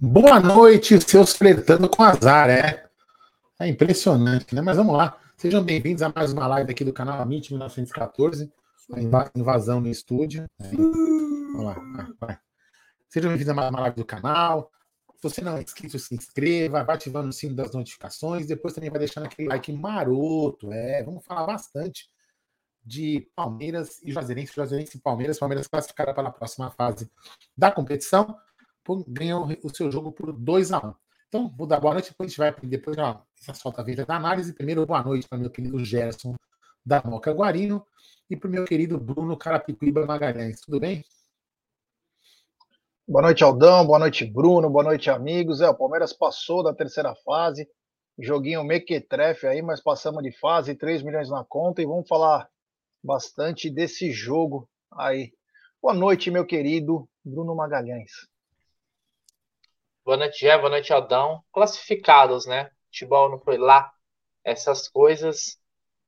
Boa noite, seus flertando com azar, é? É impressionante, né? Mas vamos lá. Sejam bem-vindos a mais uma live aqui do canal Amit 1914. A invasão no estúdio. É. Vamos lá, vai. Sejam bem-vindos a mais uma live do canal. Se você não é inscrito, se inscreva, vai ativando o sino das notificações. Depois também vai deixando aquele like maroto. É, vamos falar bastante de Palmeiras e Juazeirense. Juazeirense e Palmeiras. Palmeiras classificaram para a próxima fase da competição ganhou o seu jogo por 2 a 1 um. Então, vou dar boa noite, depois a gente vai depois já solta a vinda da análise. Primeiro, boa noite para meu querido Gerson da Moca Guarino e para o meu querido Bruno Carapicuíba Magalhães. Tudo bem? Boa noite, Aldão. Boa noite, Bruno. Boa noite, amigos. É, o Palmeiras passou da terceira fase. Joguinho mequetrefe aí, mas passamos de fase, 3 milhões na conta e vamos falar bastante desse jogo aí. Boa noite, meu querido Bruno Magalhães. Boa noite, Jé. Boa noite, Aldão. Classificados, né? Futebol não foi lá essas coisas,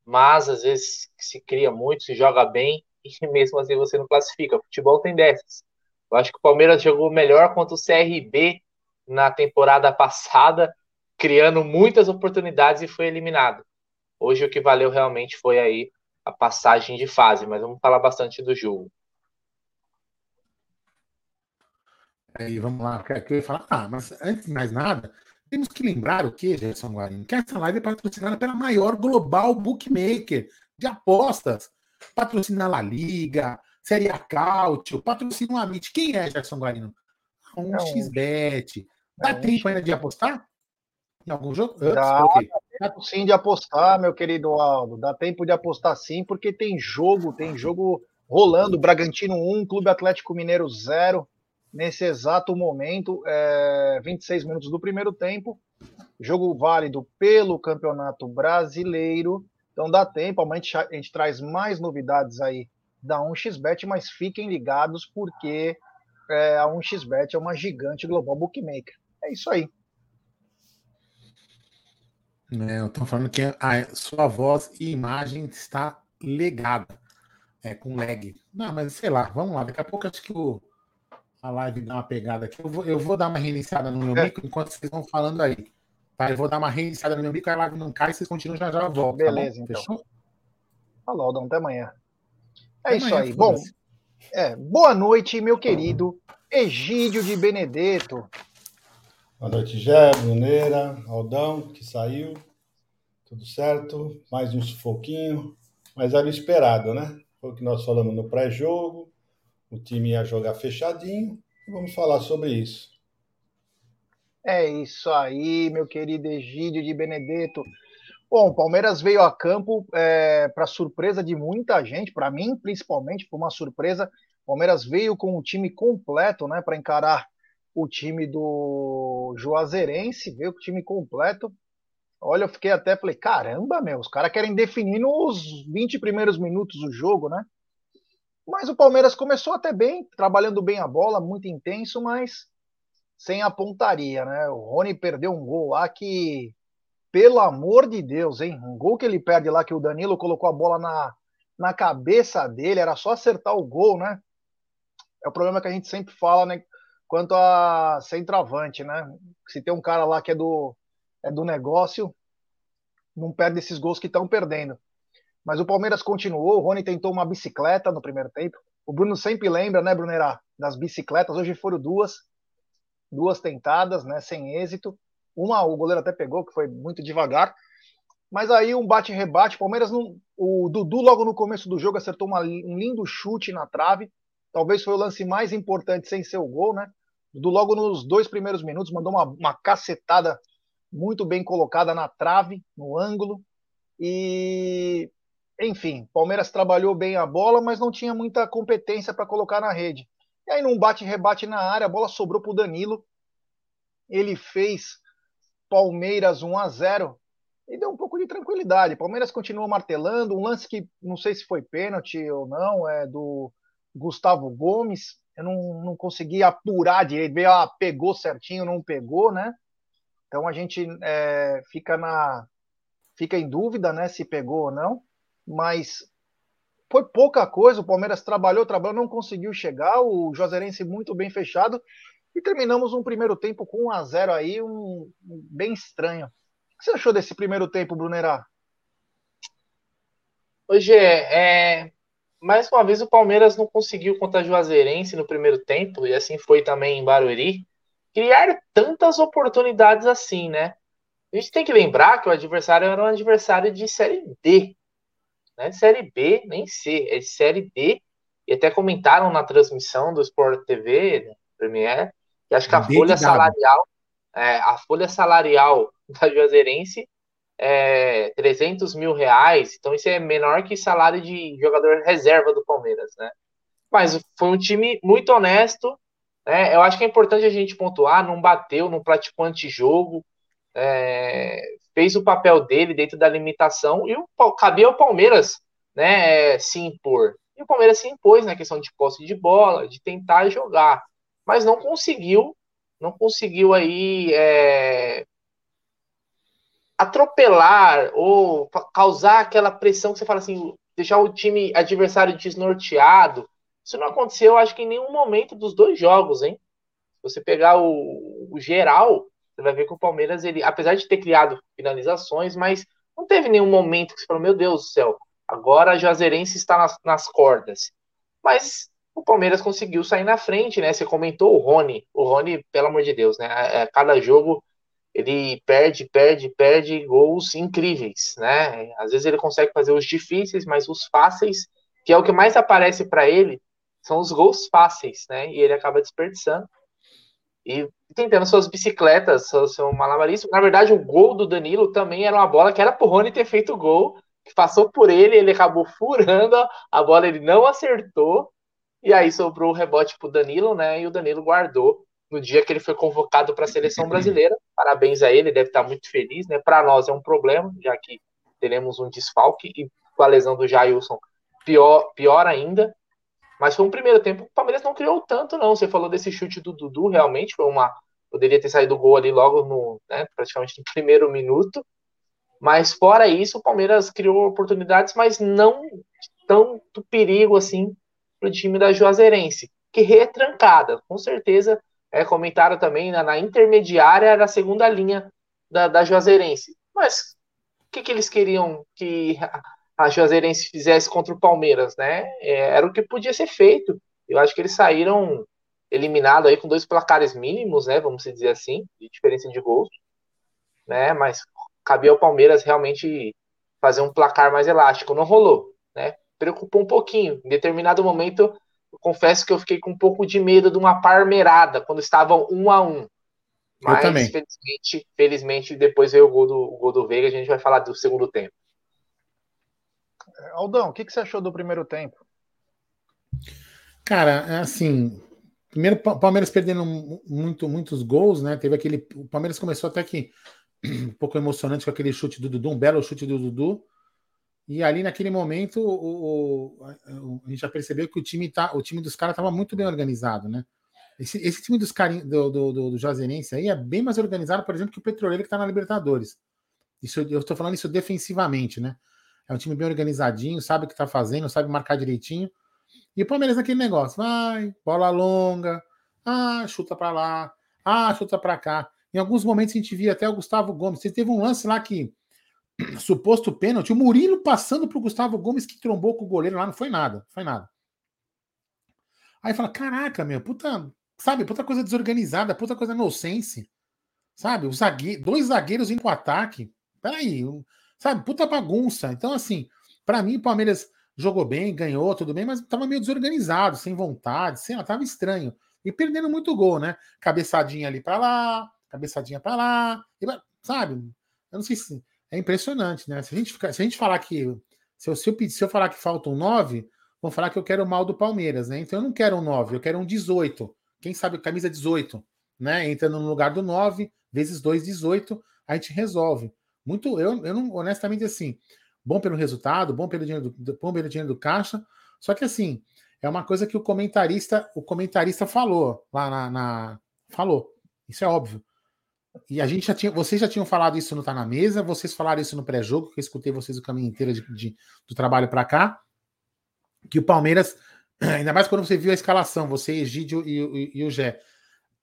mas às vezes se cria muito, se joga bem e mesmo assim você não classifica. Futebol tem dessas. Eu acho que o Palmeiras jogou melhor contra o CRB na temporada passada, criando muitas oportunidades e foi eliminado. Hoje o que valeu realmente foi aí a passagem de fase, mas vamos falar bastante do jogo. Aí vamos lá, que eu ia falar, ah, mas antes de mais nada, temos que lembrar o que, Gerson Guarino? Que essa live é patrocinada pela maior global bookmaker de apostas. Patrocina a La Liga, Série A Cautio, patrocina o Amit. Quem é, Gerson Guarino? Um é XBet. Dá tempo ainda de apostar? Em algum jogo? Dá, dá tempo sim de apostar, meu querido Aldo. Dá tempo de apostar sim, porque tem jogo, tem jogo rolando. Bragantino 1, Clube Atlético Mineiro 0 nesse exato momento, é, 26 minutos do primeiro tempo. Jogo válido pelo Campeonato Brasileiro. Então dá tempo, a gente, a gente traz mais novidades aí da 1xBet, mas fiquem ligados porque é, a 1xBet é uma gigante global bookmaker. É isso aí. É, eu tô falando que a sua voz e imagem está legada. É, com lag. Não, mas sei lá, vamos lá. Daqui a pouco acho que o, a live dar uma pegada aqui. Eu vou, eu vou dar uma reiniciada no meu é. mic enquanto vocês vão falando aí. Tá? Eu vou dar uma reiniciada no meu mic, a live não cai, vocês continuam já já volto. Tá Beleza, tá então. Fechou? Falou, Aldão, até amanhã. É até isso amanhã, aí. Bom, é, boa noite, meu querido Egídio de Benedetto. Boa noite, Gé, Bruneira, Aldão, que saiu. Tudo certo? Mais um sufoquinho. Mas era o esperado, né? Foi o que nós falamos no pré-jogo o time ia jogar fechadinho vamos falar sobre isso. É isso aí, meu querido Egídio de Benedetto. Bom, o Palmeiras veio a campo é, para surpresa de muita gente, para mim principalmente, foi uma surpresa. O Palmeiras veio com o time completo, né, para encarar o time do Juazeirense, veio com o time completo. Olha, eu fiquei até, falei, caramba, meu, os caras querem definir nos 20 primeiros minutos do jogo, né? Mas o Palmeiras começou até bem, trabalhando bem a bola, muito intenso, mas sem a pontaria, né? O Rony perdeu um gol lá que, pelo amor de Deus, hein? Um gol que ele perde lá, que o Danilo colocou a bola na, na cabeça dele, era só acertar o gol, né? É o problema que a gente sempre fala, né? Quanto a centroavante, né? Se tem um cara lá que é do, é do negócio, não perde esses gols que estão perdendo. Mas o Palmeiras continuou, o Rony tentou uma bicicleta no primeiro tempo. O Bruno sempre lembra, né, Brunerá, das bicicletas. Hoje foram duas, duas tentadas, né, sem êxito. Uma o goleiro até pegou, que foi muito devagar. Mas aí um bate-rebate. Palmeiras não. O Dudu, logo no começo do jogo, acertou uma, um lindo chute na trave. Talvez foi o lance mais importante sem ser o gol, né? Dudu, logo nos dois primeiros minutos, mandou uma, uma cacetada muito bem colocada na trave, no ângulo. E, enfim, Palmeiras trabalhou bem a bola, mas não tinha muita competência para colocar na rede. E aí, num bate-rebate na área, a bola sobrou para o Danilo. Ele fez Palmeiras 1 a 0 e deu um pouco de tranquilidade. Palmeiras continuou martelando. Um lance que não sei se foi pênalti ou não, é do Gustavo Gomes. Eu não, não consegui apurar direito, ver, ah, pegou certinho, não pegou, né? Então a gente é, fica na fica em dúvida, né, se pegou ou não. Mas foi pouca coisa. O Palmeiras trabalhou, trabalhou, não conseguiu chegar. O Joserense muito bem fechado. E terminamos um primeiro tempo com 1 a 0 aí, um, um bem estranho. O que você achou desse primeiro tempo, Brunerá? Hoje é, mais uma vez o Palmeiras não conseguiu contra a Juazeirense no primeiro tempo, e assim foi também em Barueri, criar tantas oportunidades assim, né? A gente tem que lembrar que o adversário era um adversário de Série D, não é Série B, nem C, é de Série D. E até comentaram na transmissão do Sport TV, né, Premier, que acho que a folha salarial, é, a folha salarial da Juazeirense é 300 mil reais, então isso é menor que salário de jogador reserva do Palmeiras, né? Mas foi um time muito honesto, né? Eu acho que é importante a gente pontuar, não bateu, não praticou antijogo, é, fez o papel dele dentro da limitação e o, cabia ao Palmeiras né, se impor. E o Palmeiras se impôs na questão de posse de bola, de tentar jogar, mas não conseguiu, não conseguiu aí é, atropelar ou causar aquela pressão que você fala assim, deixar o time adversário desnorteado. Isso não aconteceu, acho que em nenhum momento dos dois jogos, hein? Se você pegar o, o geral, você vai ver que o Palmeiras, ele, apesar de ter criado finalizações, mas não teve nenhum momento que você falou, meu Deus do céu, agora a Juazeirense está nas, nas cordas. Mas o Palmeiras conseguiu sair na frente, né? Você comentou o Rony. O Rony, pelo amor de Deus, né? A, a cada jogo ele perde, perde, perde gols incríveis, né? Às vezes ele consegue fazer os difíceis, mas os fáceis, que é o que mais aparece para ele, são os gols fáceis, né? E ele acaba desperdiçando e tentando suas bicicletas, seu, seu malabarismo. Na verdade, o gol do Danilo também era uma bola que era pro Rony ter feito o gol, que passou por ele, ele acabou furando a bola, ele não acertou, e aí sobrou o rebote pro Danilo, né? E o Danilo guardou no dia que ele foi convocado para a seleção brasileira. Parabéns a ele, deve estar muito feliz, né? Para nós é um problema, já que teremos um desfalque e com a lesão do Jailson pior, pior ainda. Mas foi um primeiro tempo que o Palmeiras não criou tanto, não. Você falou desse chute do Dudu, realmente foi uma. Poderia ter saído o gol ali logo no, né, praticamente no primeiro minuto. Mas fora isso, o Palmeiras criou oportunidades, mas não tanto perigo assim para o time da Juazeirense, que retrancada, com certeza. É, comentaram também na, na intermediária era a segunda linha da, da Juazeirense. Mas o que, que eles queriam que a Juazeirense fizesse contra o Palmeiras, né? É, era o que podia ser feito. Eu acho que eles saíram eliminados aí com dois placares mínimos, né? Vamos dizer assim, de diferença de gols, né? Mas cabia ao Palmeiras realmente fazer um placar mais elástico. Não rolou, né? Preocupou um pouquinho. Em determinado momento, eu confesso que eu fiquei com um pouco de medo de uma parmeirada quando estavam um a um. Mas, felizmente, felizmente, depois veio o gol do, o gol do Veiga, a gente vai falar do segundo tempo. Aldão, o que, que você achou do primeiro tempo? Cara, assim, primeiro o Palmeiras perdendo muito, muitos gols, né? Teve aquele. O Palmeiras começou até que um pouco emocionante com aquele chute do Dudu, um belo chute do Dudu. E ali naquele momento o, o, a gente já percebeu que o time tá, o time dos caras estava muito bem organizado, né? Esse, esse time dos carinhos do, do, do, do Juazeirense aí é bem mais organizado, por exemplo, que o Petroleiro que está na Libertadores. Isso, eu estou falando isso defensivamente, né? É um time bem organizadinho, sabe o que está fazendo, sabe marcar direitinho. E o Palmeiras aquele negócio, vai, bola longa, ah, chuta para lá, ah, chuta para cá. Em alguns momentos a gente via até o Gustavo Gomes. Você teve um lance lá que, suposto pênalti, o Murilo passando para o Gustavo Gomes que trombou com o goleiro lá, não foi nada, não foi nada. Aí fala, caraca, meu, puta, sabe, puta coisa desorganizada, puta coisa nonsense. Sabe, os zague... dois zagueiros indo pro ataque. Peraí, sabe, puta bagunça. Então, assim, para mim, o Palmeiras jogou bem, ganhou, tudo bem, mas tava meio desorganizado, sem vontade, sei lá, tava estranho. E perdendo muito gol, né? Cabeçadinha ali para lá, cabeçadinha para lá, sabe? Eu não sei se. É impressionante, né? Se a gente, ficar, se a gente falar que. Se eu, se, eu, se eu falar que faltam nove, vão falar que eu quero o mal do Palmeiras, né? Então eu não quero um nove, eu quero um 18. Quem sabe camisa 18, né? Entrando no lugar do 9, vezes 2, 18, a gente resolve. Muito, eu, eu não, honestamente, assim, bom pelo resultado, bom pelo dinheiro do, bom pelo dinheiro do caixa, só que assim, é uma coisa que o comentarista, o comentarista falou lá na, na falou. Isso é óbvio. E a gente já tinha, vocês já tinham falado isso no Tá na Mesa, vocês falaram isso no pré-jogo, que eu escutei vocês o caminho inteiro de, de do trabalho para cá, que o Palmeiras, ainda mais quando você viu a escalação, você, Egídio e, e, e o Gé,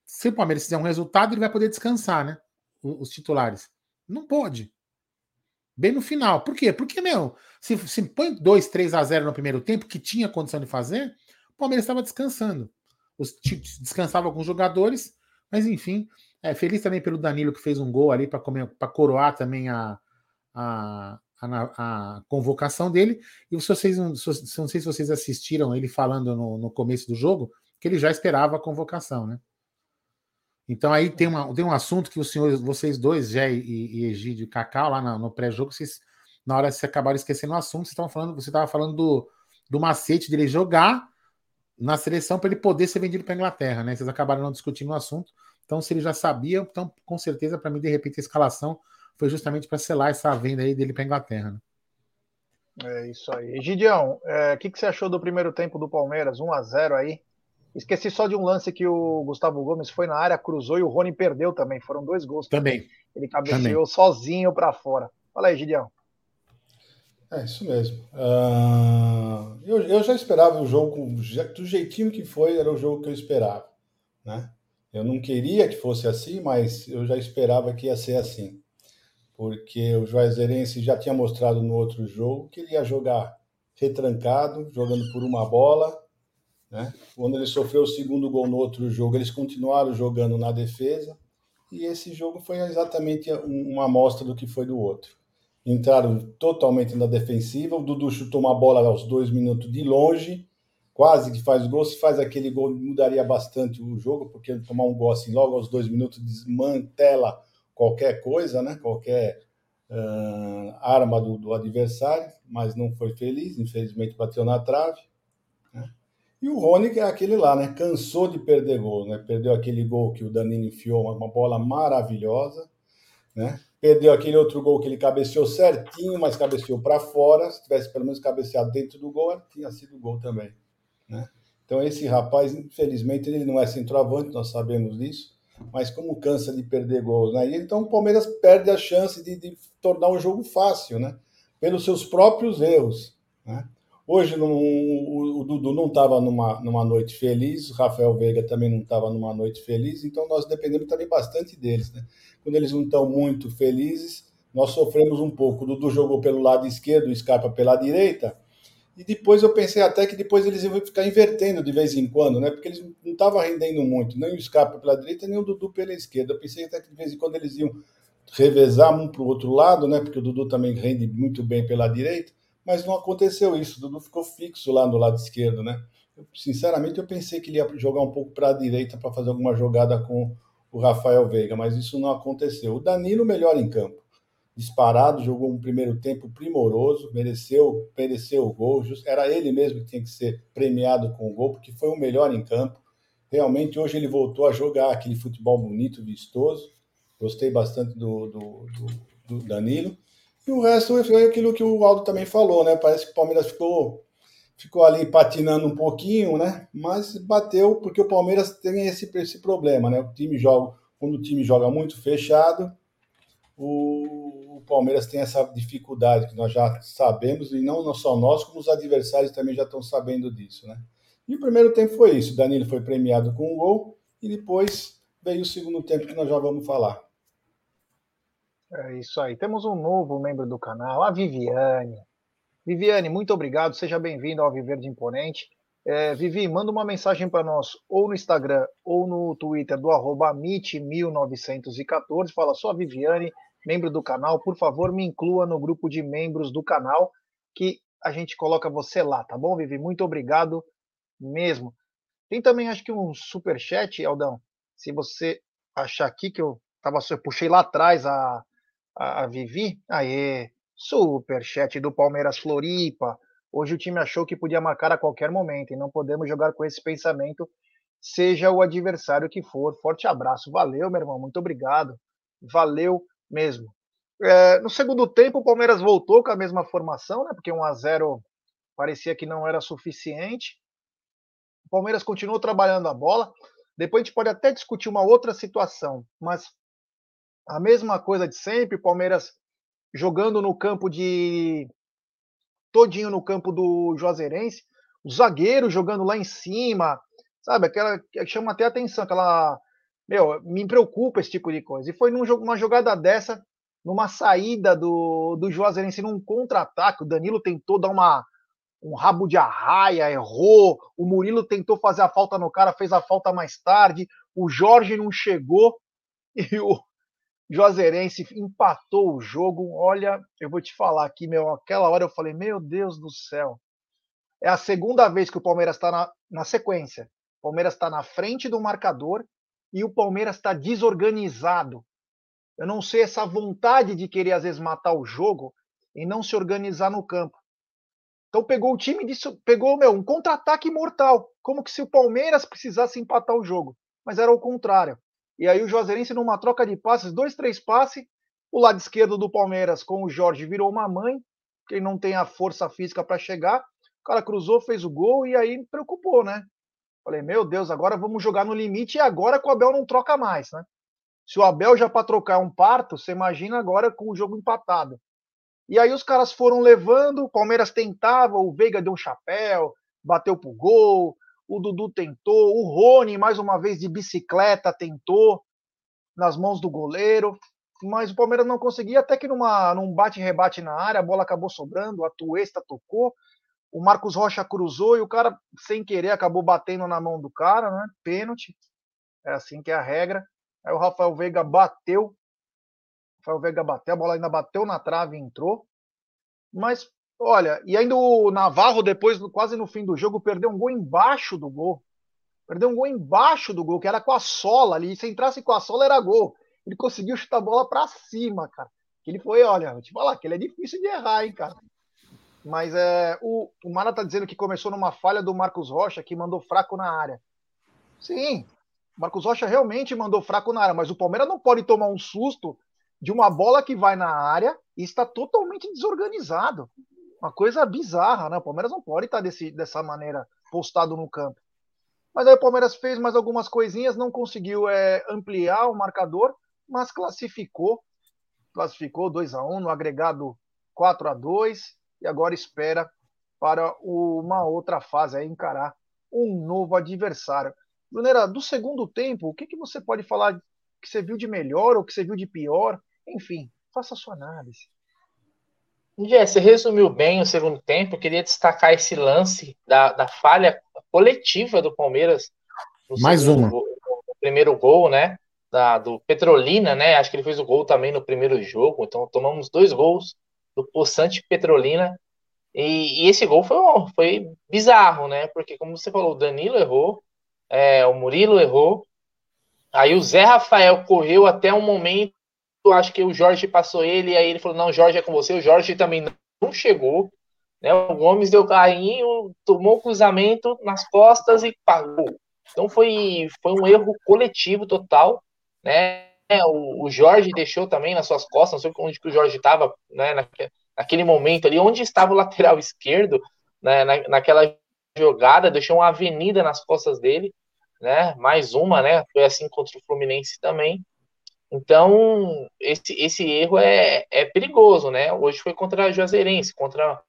se o Palmeiras fizer um resultado, ele vai poder descansar, né? Os, os titulares. Não pode. Bem no final. Por quê? Porque, meu, se, se põe 2, 3 a 0 no primeiro tempo, que tinha condição de fazer, o Palmeiras estava descansando. Os, descansava os jogadores, mas enfim. É, feliz também pelo Danilo que fez um gol ali para coroar também a, a, a, a, convocação dele. E se vocês não, não sei se vocês assistiram ele falando no, no começo do jogo, que ele já esperava a convocação, né? Então aí tem, uma, tem um assunto que os senhores, vocês dois, Jé e, e Egídio e Cacau, lá no, no pré-jogo, vocês, na hora vocês acabaram esquecendo o assunto, vocês estavam falando, você estava falando do, do macete dele jogar na seleção para ele poder ser vendido para a Inglaterra, né? Vocês acabaram não discutindo o assunto. Então, se ele já sabia, então, com certeza, para mim, de repente, a escalação foi justamente para selar essa venda aí dele para a Inglaterra. Né? É isso aí. Gideão, o é, que, que você achou do primeiro tempo do Palmeiras? 1 a 0 aí. Esqueci só de um lance que o Gustavo Gomes foi na área, cruzou e o Rony perdeu também. Foram dois gols. Também. Ele cabeceou também. sozinho para fora. Fala aí, Gideão. É isso mesmo. Uh, eu, eu já esperava o jogo do jeitinho que foi, era o jogo que eu esperava. Né? Eu não queria que fosse assim, mas eu já esperava que ia ser assim. Porque o Juazeirense já tinha mostrado no outro jogo que ele ia jogar retrancado, jogando por uma bola, né? Quando ele sofreu o segundo gol no outro jogo, eles continuaram jogando na defesa. E esse jogo foi exatamente uma amostra do que foi do outro. Entraram totalmente na defensiva. O Dudu chutou uma bola aos dois minutos de longe, quase que faz gol. Se faz aquele gol, mudaria bastante o jogo, porque tomar um gol assim logo aos dois minutos desmantela qualquer coisa, né? qualquer uh, arma do, do adversário. Mas não foi feliz, infelizmente bateu na trave. E o Rony, é aquele lá, né? Cansou de perder gol, né? Perdeu aquele gol que o Danilo enfiou, uma bola maravilhosa, né? Perdeu aquele outro gol que ele cabeceou certinho, mas cabeceou para fora. Se tivesse pelo menos cabeceado dentro do gol, tinha sido gol também, né? Então esse rapaz, infelizmente, ele não é centroavante, nós sabemos disso, mas como cansa de perder gols, né? Então o Palmeiras perde a chance de, de tornar o jogo fácil, né? Pelos seus próprios erros, né? Hoje não, o, o, Dudu não estava numa, numa noite feliz, o Rafael Veiga também não estava numa noite feliz, então nós dependemos também bastante deles. Né? Quando eles não estão muito felizes, nós sofremos um pouco. O Dudu jogou pelo lado esquerdo, o Scarpa pela direita, e depois eu pensei até que depois eles iam ficar invertendo de vez em quando, né? Porque eles não estavam rendendo muito, nem o Scarpa pela direita, nem o Dudu pela esquerda. Eu pensei até que de vez em quando eles iam revezar um para o outro lado, né? Porque o Dudu também rende muito bem pela direita mas não aconteceu isso. O Dudu ficou fixo lá no lado esquerdo, né? Eu, sinceramente, eu pensei que ele ia jogar um pouco para a direita para fazer alguma jogada com o Rafael Veiga, mas isso não aconteceu. O Danilo melhor em campo, disparado, jogou um primeiro tempo primoroso, mereceu, mereceu o gol. Era ele mesmo que tinha que ser premiado com o gol, porque foi o melhor em campo. Realmente, hoje ele voltou a jogar aquele futebol bonito, vistoso. Gostei bastante do, do, do, do Danilo. E o resto foi aquilo que o Aldo também falou, né? Parece que o Palmeiras ficou ficou ali patinando um pouquinho, né? Mas bateu porque o Palmeiras tem esse, esse problema, né? O time joga, quando o time joga muito fechado, o, o Palmeiras tem essa dificuldade que nós já sabemos, e não só nós, como os adversários também já estão sabendo disso, né? E o primeiro tempo foi isso. O Danilo foi premiado com um gol e depois veio o segundo tempo que nós já vamos falar. É isso aí. Temos um novo membro do canal, a Viviane. Viviane, muito obrigado. Seja bem-vindo ao Viver de Imponente. É, Vivi, manda uma mensagem para nós ou no Instagram ou no Twitter do arroba MIT1914. Fala, sou a Viviane, membro do canal. Por favor, me inclua no grupo de membros do canal que a gente coloca você lá, tá bom, Vivi? Muito obrigado mesmo. Tem também, acho que um super chat, Aldão. Se você achar aqui que eu tava, eu puxei lá atrás a, a, Vivi. Aê, super chat do Palmeiras Floripa. Hoje o time achou que podia marcar a qualquer momento e não podemos jogar com esse pensamento, seja o adversário que for. Forte abraço. Valeu, meu irmão. Muito obrigado. Valeu mesmo. É, no segundo tempo, o Palmeiras voltou com a mesma formação, né? Porque 1 a 0 parecia que não era suficiente. O Palmeiras continuou trabalhando a bola. Depois a gente pode até discutir uma outra situação, mas a mesma coisa de sempre, Palmeiras jogando no campo de todinho no campo do Juazeirense, o zagueiro jogando lá em cima, sabe? Aquela que chama até atenção, aquela meu, me preocupa esse tipo de coisa. E foi numa jogada dessa, numa saída do, do Juazeirense num contra-ataque, o Danilo tentou dar uma um rabo de arraia, errou. O Murilo tentou fazer a falta no cara, fez a falta mais tarde. O Jorge não chegou e o Juazeirense empatou o jogo. Olha, eu vou te falar aqui, meu, aquela hora eu falei, meu Deus do céu. É a segunda vez que o Palmeiras está na, na sequência. O Palmeiras está na frente do marcador e o Palmeiras está desorganizado. Eu não sei essa vontade de querer às vezes matar o jogo e não se organizar no campo. Então pegou o time pegou meu, um contra-ataque mortal, como que se o Palmeiras precisasse empatar o jogo, mas era o contrário. E aí o Juazeirense numa troca de passes, dois, três passes, o lado esquerdo do Palmeiras com o Jorge virou uma mãe, que não tem a força física para chegar. O cara cruzou, fez o gol e aí me preocupou, né? Falei, meu Deus, agora vamos jogar no limite e agora que o Abel não troca mais, né? Se o Abel já para trocar um parto, você imagina agora com o jogo empatado. E aí os caras foram levando, o Palmeiras tentava, o Veiga deu um chapéu, bateu pro gol, o Dudu tentou, o Rony, mais uma vez de bicicleta, tentou nas mãos do goleiro, mas o Palmeiras não conseguia, até que numa, num bate-rebate na área, a bola acabou sobrando, a Tuesta tocou, o Marcos Rocha cruzou e o cara, sem querer, acabou batendo na mão do cara, né? Pênalti. É assim que é a regra. Aí o Rafael Veiga bateu, Rafael Veiga bateu, a bola ainda bateu na trave e entrou. Mas, olha, e ainda o Navarro, depois, quase no fim do jogo, perdeu um gol embaixo do gol. Perdeu um gol embaixo do gol, que era com a sola ali. Se entrasse com a sola, era gol. Ele conseguiu chutar a bola para cima, cara. Ele foi, olha, vou te falar que ele é difícil de errar, hein, cara. Mas é, o, o Mara tá dizendo que começou numa falha do Marcos Rocha, que mandou fraco na área. Sim, Marcos Rocha realmente mandou fraco na área, mas o Palmeiras não pode tomar um susto de uma bola que vai na área e está totalmente desorganizado. Uma coisa bizarra, né? O Palmeiras não pode estar desse, dessa maneira postado no campo. Mas aí o Palmeiras fez mais algumas coisinhas, não conseguiu é, ampliar o marcador, mas classificou. Classificou 2 a 1 no agregado 4 a 2 e agora espera para uma outra fase, aí, encarar um novo adversário. Brunera, do segundo tempo, o que, que você pode falar que você viu de melhor ou que você viu de pior? Enfim, faça a sua análise. Jé, você resumiu bem o segundo tempo. Eu queria destacar esse lance da, da falha coletiva do Palmeiras. Mais uma. Gol, no primeiro gol, né? Da, do Petrolina, né? Acho que ele fez o gol também no primeiro jogo. Então tomamos dois gols do Poçante Petrolina. E, e, esse gol foi, foi bizarro, né? Porque, como você falou, o Danilo errou, é, o Murilo errou. Aí o Zé Rafael correu até um momento acho que o Jorge passou ele, aí ele falou: não, Jorge é com você. O Jorge também não chegou. Né? O Gomes deu carrinho, tomou o cruzamento nas costas e pagou. Então foi, foi um erro coletivo total. Né? O, o Jorge deixou também nas suas costas, não sei onde que o Jorge estava né? naquele momento ali, onde estava o lateral esquerdo. né, na, naquela jogada, deixou uma avenida nas costas dele, né? Mais uma, né? Foi assim contra o Fluminense também. Então, esse, esse erro é, é perigoso, né? Hoje foi contra a Juazeirense, contra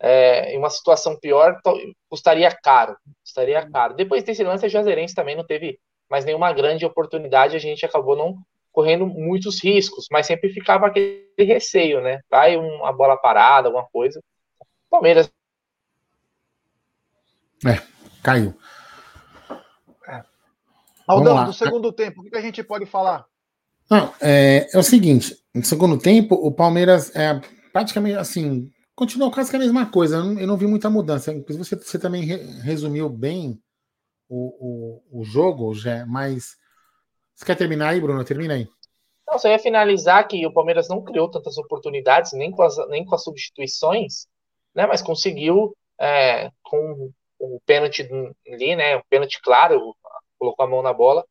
é, em uma situação pior, custaria caro. Custaria caro. Depois desse lance, a Juazeirense também não teve mais nenhuma grande oportunidade, a gente acabou não correndo muitos riscos, mas sempre ficava aquele receio, né? Vai uma bola parada, alguma coisa. Palmeiras. É, caiu. É. Aldão, do segundo tempo, o que a gente pode falar? Não, é, é o seguinte: no segundo tempo, o Palmeiras é praticamente assim, continuou quase a mesma coisa. Eu não, eu não vi muita mudança. Você, você também re, resumiu bem o, o, o jogo, já, mas. Você quer terminar aí, Bruno? Termina aí. Não, só ia finalizar que o Palmeiras não criou tantas oportunidades, nem com as, nem com as substituições, né? Mas conseguiu é, com o pênalti ali, né? O pênalti claro, colocou a mão na bola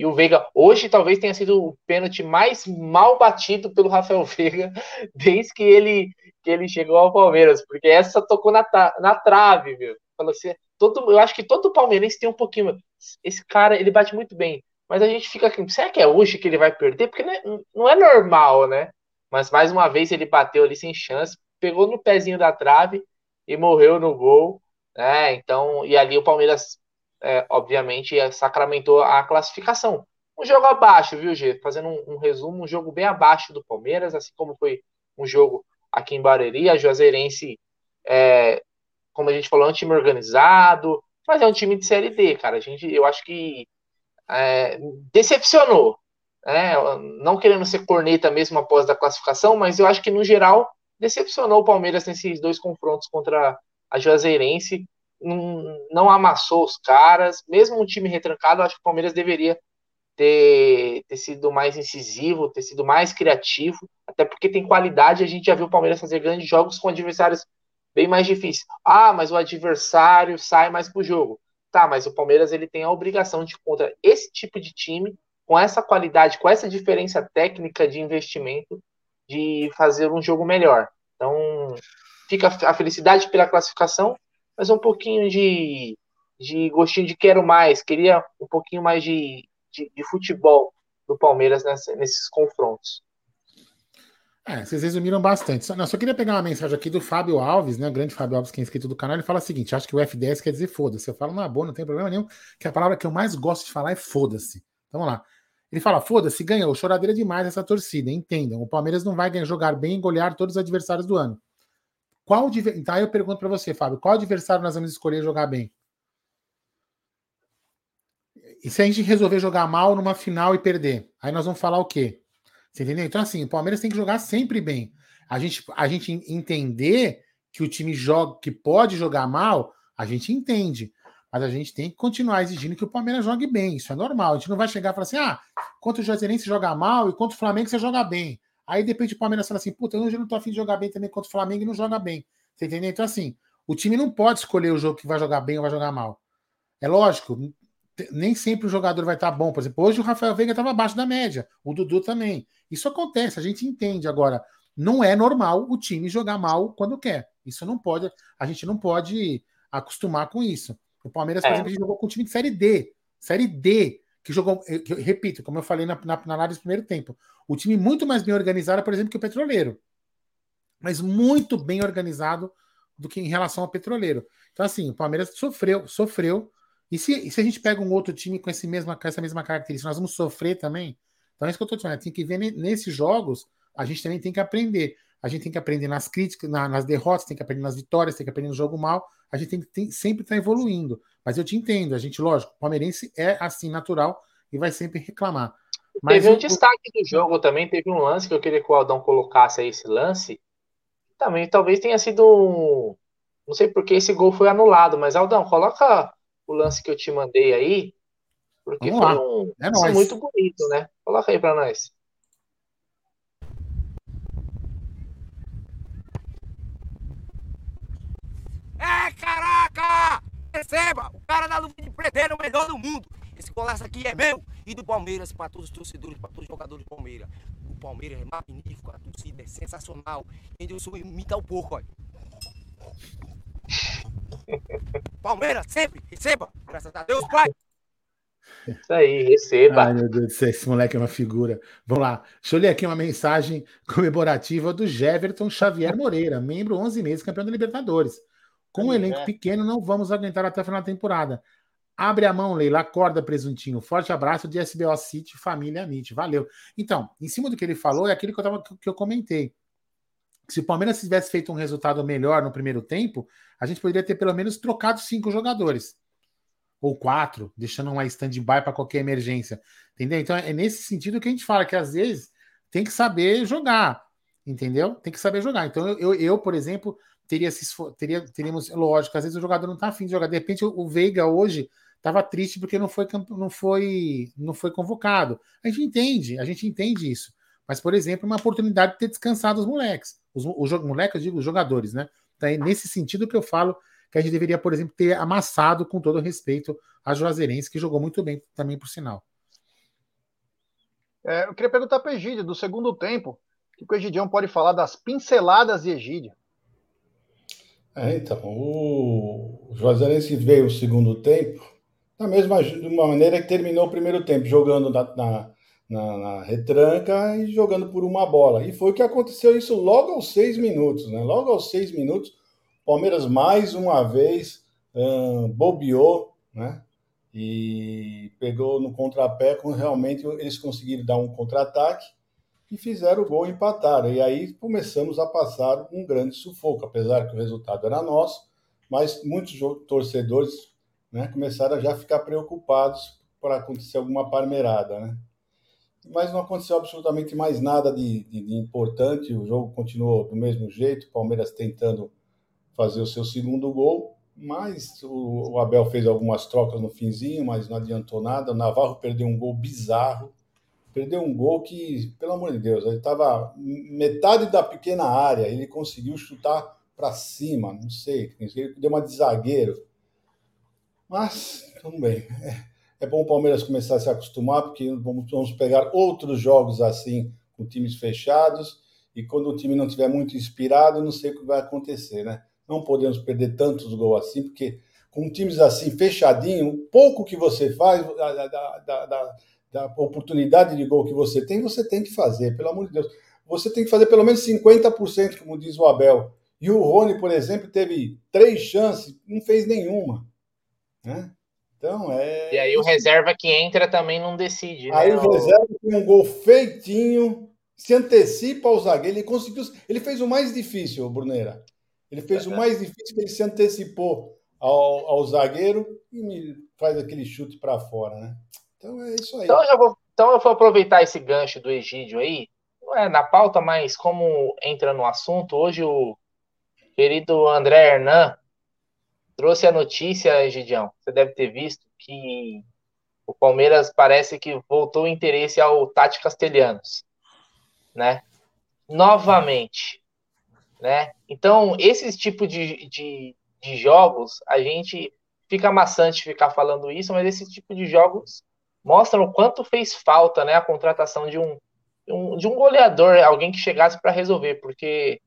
e o Veiga, hoje talvez tenha sido o pênalti mais mal batido pelo Rafael Veiga desde que ele, que ele chegou ao Palmeiras, porque essa tocou na, na trave, meu. Falou assim, todo, eu acho que todo palmeirense tem um pouquinho. Esse cara, ele bate muito bem. Mas a gente fica aqui, será que é hoje que ele vai perder? Porque não é, não é normal, né? Mas mais uma vez ele bateu ali sem chance, pegou no pezinho da trave e morreu no gol. Né? Então, e ali o Palmeiras é, obviamente, é, sacramentou a classificação. Um jogo abaixo, viu, Gê? Fazendo um, um, resumo, um jogo bem abaixo do Palmeiras, assim como foi um jogo aqui em Barueri. A Juazeirense, é, como a gente falou, é um time organizado, mas é um time de Série D, cara. A gente, eu acho que é, decepcionou. Né? Não querendo ser corneta mesmo após da classificação, mas eu acho que, no geral, decepcionou o Palmeiras nesses dois confrontos contra a Juazeirense não, não amassou os caras. Mesmo um time retrancado, acho que o Palmeiras deveria ter, ter sido mais incisivo, ter sido mais criativo, até porque tem qualidade. A gente já viu o Palmeiras fazer grandes jogos com adversários bem mais difíceis. Ah, mas o adversário sai mais pro jogo. Tá, mas o Palmeiras ele tem a obrigação de contra esse tipo de time, com essa qualidade, com essa diferença técnica de investimento, de fazer um jogo melhor. Então, fica a felicidade pela classificação, mas um pouquinho de, de gostinho de quero mais, queria um pouquinho mais de, de, de futebol do Palmeiras nessa, nesses confrontos. É, vocês resumiram bastante. Só, não, só queria pegar uma mensagem aqui do Fábio Alves, né? O grande Fábio Alves, que é inscrito do canal, ele fala o seguinte: acho que o F10 quer dizer foda-se. Eu falo, não, boa, não tem problema nenhum, que a palavra que eu mais gosto de falar é foda-se. Então, vamos lá. Ele fala: foda-se, ganhou, choradeira demais essa torcida, entendam. O Palmeiras não vai jogar bem e golear todos os adversários do ano. Qual então aí eu pergunto para você, Fábio, qual adversário nós vamos escolher jogar bem? E se a gente resolver jogar mal numa final e perder, aí nós vamos falar o quê? Você entendeu? Então assim, o Palmeiras tem que jogar sempre bem. A gente a gente entender que o time joga, que pode jogar mal, a gente entende. Mas a gente tem que continuar exigindo que o Palmeiras jogue bem. Isso é normal. A gente não vai chegar e falar assim: ah, contra o Juazeirense joga mal e contra o Flamengo você joga bem. Aí depende o Palmeiras fala assim, puta, eu não tô afim de jogar bem também contra o Flamengo e não joga bem. Você entendeu? Então, assim, o time não pode escolher o jogo que vai jogar bem ou vai jogar mal. É lógico, nem sempre o jogador vai estar bom. Por exemplo, hoje o Rafael Veiga estava abaixo da média, o Dudu também. Isso acontece, a gente entende. Agora, não é normal o time jogar mal quando quer. Isso não pode, a gente não pode acostumar com isso. O Palmeiras, por é. exemplo, jogou com um time de Série D. Série D, que jogou, que, repito, como eu falei na, na, na análise do primeiro tempo, o time muito mais bem organizado, por exemplo, que o Petroleiro. Mas muito bem organizado do que em relação ao Petroleiro. Então, assim, o Palmeiras sofreu, sofreu. E se, e se a gente pega um outro time com, esse com essa mesma característica, nós vamos sofrer também? Então é isso que eu estou dizendo. Tem que ver nesses jogos, a gente também tem que aprender. A gente tem que aprender nas críticas, na, nas derrotas, tem que aprender nas vitórias, tem que aprender no jogo mal. A gente tem que tem, sempre estar tá evoluindo. Mas eu te entendo, a gente, lógico, o palmeirense é assim natural e vai sempre reclamar. Mas teve um destaque do jogo também, teve um lance que eu queria que o Aldão colocasse aí esse lance. Também talvez tenha sido um. Não sei porque esse gol foi anulado, mas Aldão, coloca o lance que eu te mandei aí, porque Vamos foi lá. um é lance muito bonito, né? Coloca aí para nós. É, Receba! O cara da luva de preteiro é o melhor do mundo. Esse golaço aqui é meu e do Palmeiras para todos os torcedores, para todos os jogadores do Palmeiras. O Palmeiras é magnífico, a torcida é sensacional. Edilson imita o porco, olha. Palmeiras, sempre, receba. Graças a Deus, Pai. Isso aí, receba. Ai, meu Deus do céu, esse moleque é uma figura. Vamos lá. Deixa eu ler aqui uma mensagem comemorativa do Jeverton Xavier Moreira, membro 11 meses, campeão da Libertadores. Com um elenco né? pequeno, não vamos aguentar até a final da temporada. Abre a mão, Leila, acorda, presuntinho. Forte abraço de SBO City, família Amit. Valeu. Então, em cima do que ele falou, é aquilo que eu, tava, que eu comentei. Se o Palmeiras tivesse feito um resultado melhor no primeiro tempo, a gente poderia ter pelo menos trocado cinco jogadores. Ou quatro, deixando uma stand-by para qualquer emergência. Entendeu? Então é nesse sentido que a gente fala que às vezes tem que saber jogar. Entendeu? Tem que saber jogar. Então, eu, eu, por exemplo, teria se teria, teríamos, lógico, às vezes o jogador não tá afim de jogar. De repente, o, Veiga hoje estava triste porque não foi, não, foi, não foi convocado. A gente entende, a gente entende isso. Mas, por exemplo, uma oportunidade de ter descansado os moleques. Os, os jo- moleques, eu digo, os jogadores, né? Então, é nesse sentido que eu falo que a gente deveria, por exemplo, ter amassado, com todo respeito, a Juazeirense, que jogou muito bem também, por sinal. É, eu queria perguntar para Egídio, do segundo tempo, o que o Egidião pode falar das pinceladas de Egídio? É, então, o o Juazeirense veio o segundo tempo da mesma de uma maneira que terminou o primeiro tempo, jogando na, na, na- na retranca e jogando por uma bola. E foi o que aconteceu isso logo aos seis minutos, né? Logo aos seis minutos, o Palmeiras mais uma vez ahn, bobeou, né? E pegou no contrapé, quando realmente eles conseguiram dar um contra-ataque e fizeram o gol e empataram. E aí começamos a passar um grande sufoco, apesar que o resultado era nosso, mas muitos torcedores né, começaram a já ficar preocupados para acontecer alguma parmeirada. Né? Mas não aconteceu absolutamente mais nada de, de- de importante, o jogo continuou do mesmo jeito, Palmeiras tentando fazer o seu segundo gol, mas o, o Abel fez algumas trocas no finzinho, mas não adiantou nada. O Navarro perdeu um gol bizarro, perdeu um gol que, pelo amor de Deus, ele estava metade da pequena área, ele conseguiu chutar para cima, não sei, ele deu uma de zagueiro. Mas, tudo bem. É, bom o Palmeiras começar a se acostumar, porque vamos, pegar outros jogos assim, com times fechados, e quando o time não estiver muito inspirado, não sei o que vai acontecer, né? Não podemos perder tantos gols assim, porque com times assim fechadinho, pouco que você faz, da, da- da- da- da oportunidade de gol que você tem, você tem que fazer, pelo amor de Deus. Você tem que fazer pelo menos 50%, como diz o Abel. E o Rony, por exemplo, teve três chances, não fez nenhuma. Né? Então, é. E aí o reserva que entra também não decide, Aí né? o reserva tem um gol feitinho, se antecipa ao zagueiro. Ele conseguiu. Ele fez o mais difícil, Bruneira. Ele fez o mais difícil, que ele se antecipou ao, ao zagueiro e faz aquele chute para fora, né? Então é isso aí. Então eu, vou, então eu vou aproveitar esse gancho do Egídio aí, não é na pauta, mas como entra no assunto, hoje o querido André Hernan trouxe a notícia, Egidião, você deve ter visto, que o Palmeiras parece que voltou o interesse ao Tati Castelhanos, né? Novamente, né? Então, esse tipo de, de, de jogos, a gente fica maçante ficar falando isso, mas esse tipo de jogos mostram o quanto fez falta, né, a contratação de um, um de um goleador, alguém que chegasse para resolver, porque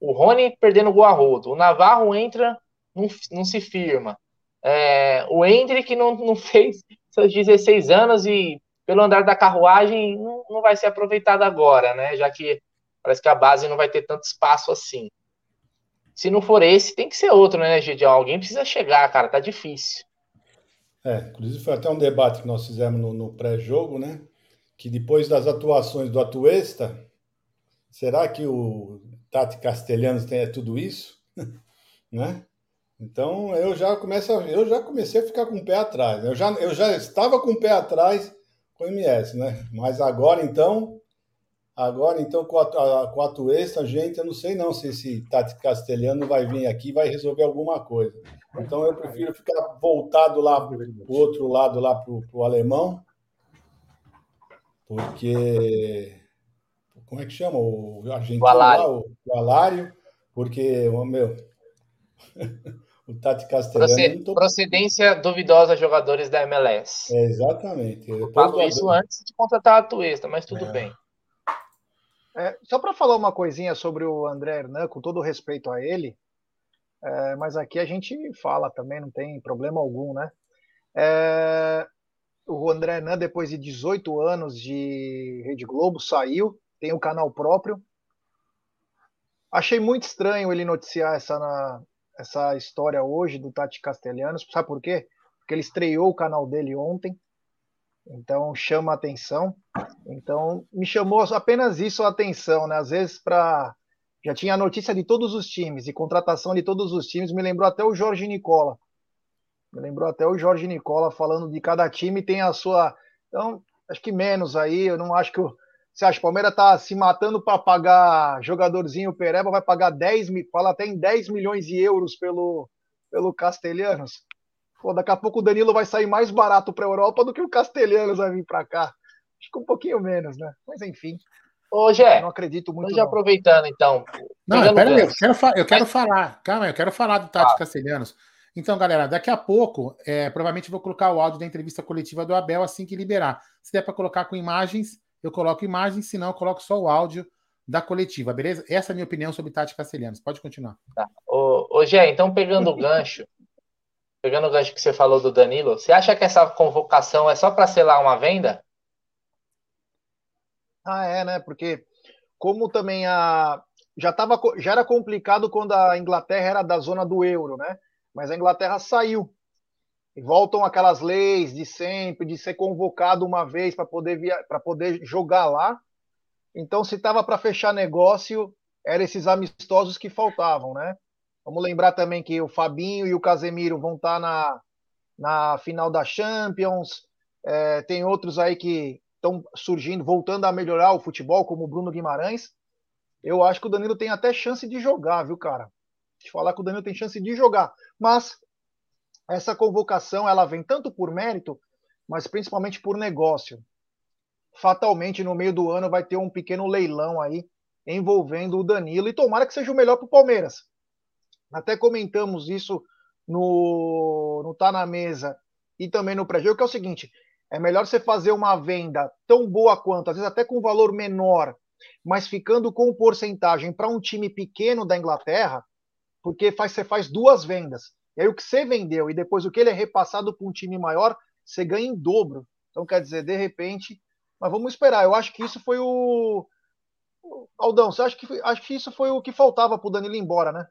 o Rony perdendo gol a rodo, o Navarro entra, não, não se firma, é, o Hendrick não, não fez seus 16 anos e pelo andar da carruagem não, não vai ser aproveitado agora, né, já que parece que a base não vai ter tanto espaço assim. Se não for esse, tem que ser outro, né, Gideon? Alguém precisa chegar, cara, tá difícil. É, inclusive foi até um debate que nós fizemos no, no pré-jogo, né? Que depois das atuações do Atuesta, será que o Tati Castelhanos tem é tudo isso? né? Então eu já começo, a- eu já comecei a ficar com o pé atrás. Eu já, eu já estava com o pé atrás com o MS, né? Mas agora então, agora então com a, a, com a gente, eu não sei não se esse Tati Castelhano vai vir aqui e vai resolver alguma coisa. Então eu prefiro ficar voltado lá pro outro lado, lá pro, pro alemão, porque como é que chama o argentino O Alário. lá, o, o Alário, porque o meu o Tati Castelhano tô- Procedência duvidosa jogadores da MLS. é, exatamente. Depois Falo do isso antes de contratar a Tuesta, mas tudo É. bem. É, só para falar uma coisinha sobre o André Hernan, com todo respeito a ele, É, mas aqui a gente fala também, não tem problema algum, né? É, o André Nan, depois de 18 anos de Rede Globo, saiu, tem o um canal próprio. Achei muito estranho ele noticiar essa, essa história hoje do Tati Castelhanos. Sabe por quê? Porque ele estreou o canal dele ontem. Então chama a atenção. Então me chamou apenas isso a atenção, né? Às vezes para já tinha a notícia de todos os times e contratação de todos os times, me lembrou até o Jorge Nicola. Me lembrou até o Jorge Nicola falando de cada time tem a sua. Então, acho que menos aí, eu não acho que o você acha que o Palmeiras tá se matando para pagar jogadorzinho Pereba, vai pagar 10, fala até em 10 milhões de euros pelo, pelo Castelhanos. Pô, daqui a pouco o Danilo vai sair mais barato para a Europa do que o Castelhanos vai vir para cá. Acho que um pouquinho menos, né? Mas enfim. Ô, Gé, não acredito muito. Hoje aproveitando, então. Não, peraí, eu quero, eu quero falar. Calma, eu quero falar do Tati ah. Castelhanos. Então, galera, daqui a pouco, é, provavelmente vou colocar o áudio da entrevista coletiva do Abel assim que liberar. Se der para colocar com imagens, eu coloco imagem, senão eu coloco só o áudio da coletiva, beleza? Essa é a minha opinião sobre Tati Castelhanos. Pode continuar. Tá. Ô, ô Gé, então pegando o gancho, pegando o gancho que você falou do Danilo, você acha que essa convocação é só para selar uma venda? Ah, é, né? Porque como também a já tava já era complicado quando a Inglaterra era da zona do euro, né? Mas a Inglaterra saiu. E voltam aquelas leis de sempre, de ser convocado uma vez para poder, via... poder jogar lá. Então, se estava para fechar negócio, eram esses amistosos que faltavam, né? Vamos lembrar também que o Fabinho e o Casemiro vão estar tá na, na final da Champions. É, tem outros aí que estão surgindo, voltando a melhorar o futebol, como o Bruno Guimarães. Eu acho que o Danilo tem até chance de jogar, viu, cara? De falar que o Danilo tem chance de jogar. Mas essa convocação ela vem tanto por mérito, mas principalmente por negócio. Fatalmente, no meio do ano, vai ter um pequeno leilão aí envolvendo o Danilo e tomara que seja o melhor para o Palmeiras. Até comentamos isso no, no Tá na Mesa e também no pré-jogo, que é o seguinte: é melhor você fazer uma venda tão boa quanto, às vezes até com valor menor, mas ficando com porcentagem para um time pequeno da Inglaterra, porque faz, você faz duas vendas. E aí o que você vendeu e depois o que ele é repassado para um time maior, você ganha em dobro. Então, quer dizer, de repente. Mas vamos esperar. Eu acho que isso foi o. Aldão, você acha que, acho que isso foi o que faltava para o Danilo ir embora, né?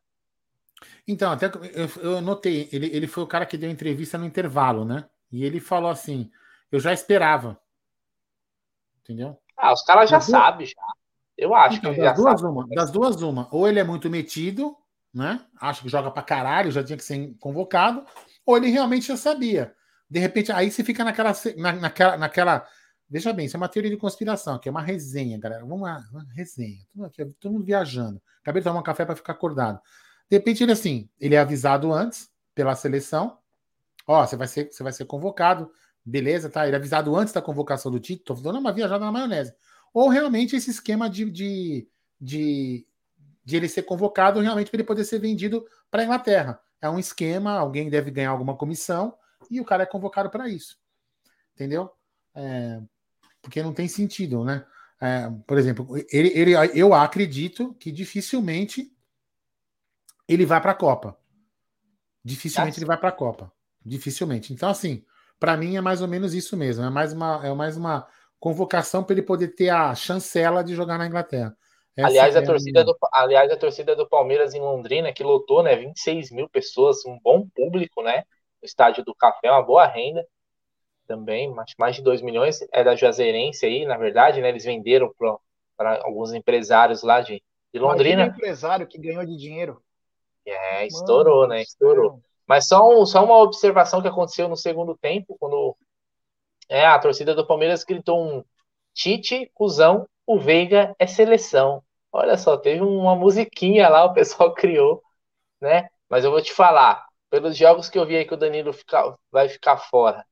Então, até eu, eu notei, ele, ele foi o cara que deu entrevista no intervalo, né? E ele falou assim: eu já esperava. Entendeu? Ah, os caras já sabem, já. Eu acho então, que das duas, uma, das duas, uma. Ou ele é muito metido, né? Acha que joga pra caralho, já tinha que ser convocado, ou ele realmente já sabia. De repente, aí você fica naquela, na, naquela, naquela. Veja bem, isso é uma teoria de conspiração, aqui é uma resenha, galera. Vamos lá, uma resenha. Tudo aqui, todo mundo viajando. Acabei de tomar um café para ficar acordado. De repente, ele assim, ele é avisado antes pela seleção. Ó, você vai ser, você vai ser convocado, beleza, tá? Ele é avisado antes da convocação do título. Tô dando uma viajada na maionese. Ou realmente esse esquema de, de, de de ele ser convocado realmente para ele poder ser vendido para a Inglaterra. É um esquema, alguém deve ganhar alguma comissão e o cara é convocado para isso. Entendeu? É, porque não tem sentido, né? É, por exemplo, ele, ele, eu acredito que dificilmente ele vai para a Copa. Dificilmente ele vai para a Copa. Dificilmente. Então, assim, para mim é mais ou menos isso mesmo. É mais uma, é mais uma convocação para ele poder ter a chancela de jogar na Inglaterra. aliás, a é torcida do, aliás, a torcida do Palmeiras em Londrina, que lotou, né? 26 mil pessoas, um bom público, né? No estádio do Café, uma boa renda também, mais, mais de 2 milhões. É da Juazeirense aí, na verdade, né? Eles venderam para alguns empresários lá de, de Londrina. Um empresário que ganhou de dinheiro. É, estourou, Mano, né? Estourou. Mas só, um, só uma observação que aconteceu no segundo tempo, quando é, a torcida do Palmeiras gritou um Tite, cuzão, o Veiga é seleção. Olha só, teve uma musiquinha lá, o pessoal criou, né? Mas eu vou te falar, pelos jogos que eu vi aí que o Danilo fica, vai ficar fora,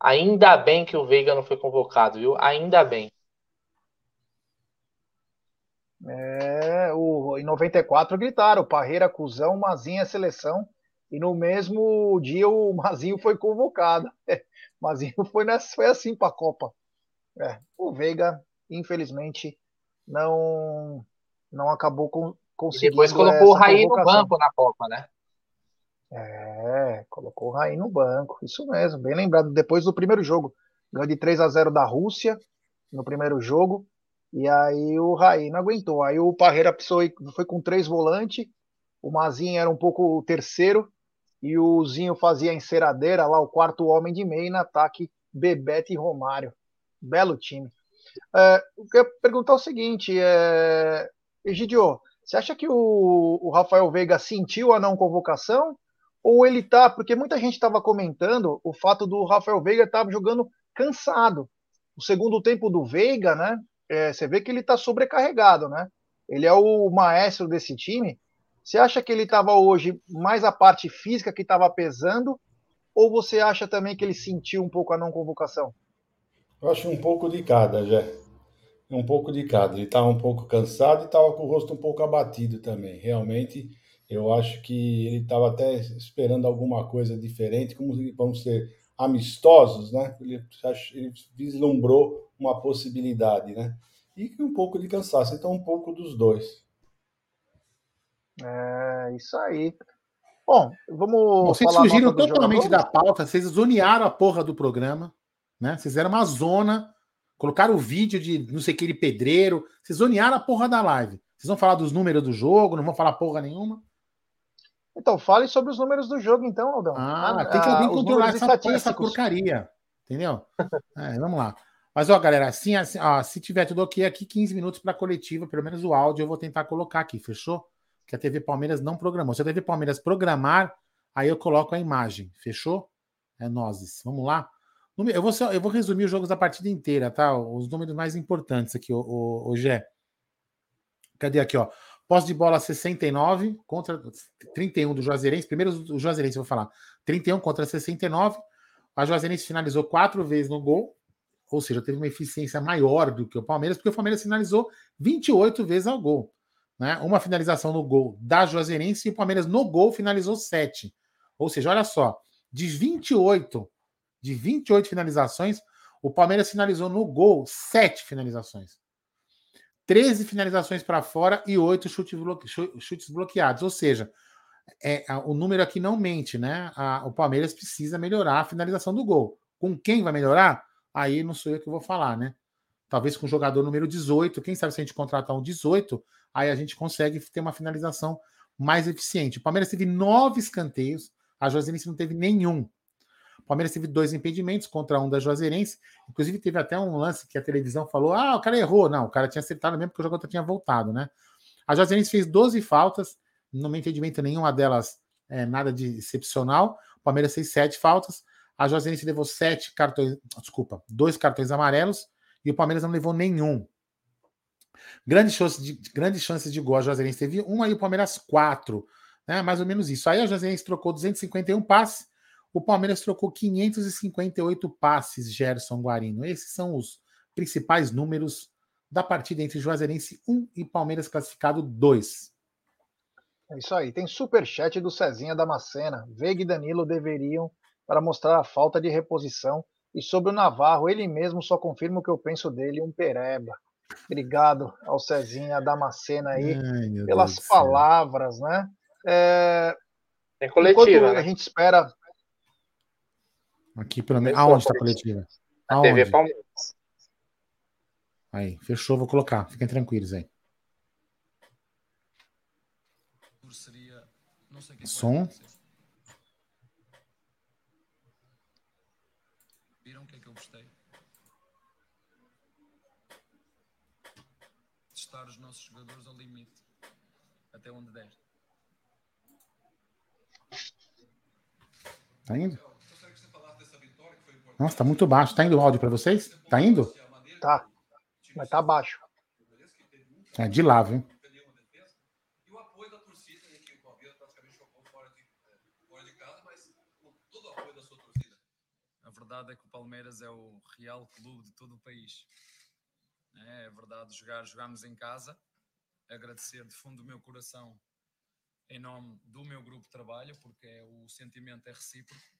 ainda bem que o Veiga não foi convocado, viu? Ainda bem. É, o, em 94 gritaram, Parreira, cuzão, Mazinha, seleção. E no mesmo dia o Mazinho foi convocado. Mazinho foi, nessa, foi assim para a Copa. É, o Veiga, infelizmente, não não acabou com, conseguindo. E depois colocou o Raí no banco na Copa, né? É, colocou o Raí no banco. Isso mesmo, bem lembrado. Depois do primeiro jogo, ganhou de 3 a 0 da Rússia no primeiro jogo. E aí o Raí não aguentou. Aí o Parreira foi com três volantes. O Mazinho era um pouco o terceiro. E o Zinho fazia a enceradeira lá, o quarto homem de meio, no ataque Bebeto e Romário. Belo time. É, eu queria perguntar o seguinte, é... Egidio, você acha que o, o Rafael Veiga sentiu a não convocação? Ou ele tá, porque muita gente estava comentando o fato do Rafael Veiga estar tá jogando cansado. O segundo tempo do Veiga, né? É, você vê que ele está sobrecarregado, né? Ele é o maestro desse time. Você acha que ele estava hoje mais a parte física que estava pesando? Ou você acha também que ele sentiu um pouco a não convocação? Eu acho um pouco de cada, já. Um pouco de cada. Ele estava um pouco cansado e estava com o rosto um pouco abatido também. Realmente, eu acho que ele estava até esperando alguma coisa diferente, como vamos ser amistosos, né? Ele, ele vislumbrou uma possibilidade, né? E um pouco de cansaço, então um pouco dos dois. É, isso aí. Bom, vamos. Vocês fugiram totalmente da pauta, vocês zonearam a porra do programa, né? Vocês fizeram uma zona, colocaram o vídeo de não sei que de pedreiro, vocês zonearam a porra da live. Vocês vão falar dos números do jogo, não vão falar porra nenhuma. Então, fale sobre os números do jogo, então, Aldão. Ah, ah tem que alguém ah, controlar essa, essa porcaria. Entendeu? é, vamos lá. Mas, ó, galera, assim, assim ó, se tiver tudo ok, aqui 15 minutos para coletiva, pelo menos o áudio eu vou tentar colocar aqui, fechou? Que a TV Palmeiras não programou. Se a TV Palmeiras programar, aí eu coloco a imagem, fechou? É nozes. Vamos lá? Eu vou, eu vou resumir os jogos da partida inteira, tá? Os números mais importantes aqui, o, o, o Gé. Cadê aqui, ó? Posse de bola 69 contra 31 do Juazeirense. Primeiro o Juazeirense, eu vou falar. 31 contra 69. A Juazeirense finalizou quatro vezes no gol, ou seja, teve uma eficiência maior do que o Palmeiras, porque o Palmeiras finalizou 28 vezes ao gol. Né? Uma finalização no gol da Juazeirense e o Palmeiras no gol finalizou 7. Ou seja, olha só, de 28, de 28 finalizações, o Palmeiras finalizou no gol 7 finalizações. 13 finalizações para fora e 8 chutes, bloque... chutes bloqueados. Ou seja, é, o número aqui não mente, né? A, o Palmeiras precisa melhorar a finalização do gol. Com quem vai melhorar? Aí não sou eu que vou falar, né? Talvez com o jogador número 18. Quem sabe se a gente contratar um 18, aí a gente consegue ter uma finalização mais eficiente. O Palmeiras teve nove escanteios, a Josense não teve nenhum. O Palmeiras teve dois impedimentos contra um da Juazeirense. Inclusive, teve até um lance que a televisão falou: ah, o cara errou. Não, o cara tinha acertado mesmo porque o jogador tinha voltado, né? A Juazeirense fez 12 faltas, não me entendimento nenhuma delas é, nada de excepcional. O Palmeiras fez sete faltas. A Juazeirense levou sete cartões, desculpa, dois cartões amarelos e o Palmeiras não levou nenhum. Grandes chances de, grandes chances de gol. A Juazeirense teve uma e o Palmeiras quatro. Né? Mais ou menos isso. Aí a Juazeirense trocou 251 passes o Palmeiras trocou 558 passes, Gerson Guarino. Esses são os principais números da partida entre Juazeirense 1 e Palmeiras classificado 2. É isso aí. Tem superchat do Cezinha Damascena. Veiga e Danilo deveriam para mostrar a falta de reposição. E sobre o Navarro, ele mesmo só confirma o que eu penso dele, um pereba. Obrigado ao Cezinha Damascena aí Ai, pelas palavras, né? É... Tem coletiva. Enquanto né? a gente espera Aqui pelo menos. Aonde está a coletiva? A TV Palmeiras. Aí, fechou, vou colocar. Fiquem tranquilos aí. Som. Viram o que é que eu gostei? Testar os nossos jogadores ao limite. Até onde der. Tá indo? Nossa, tá muito baixo. Tá indo o áudio para vocês? Tá indo? Tá. Mas tá baixo. É de lá, viu? A verdade é que o Palmeiras é o real clube de todo o país. É, verdade, jogar, jogamos em casa. Agradecer de fundo do meu coração, em nome do meu grupo de trabalho, porque é, o sentimento é recíproco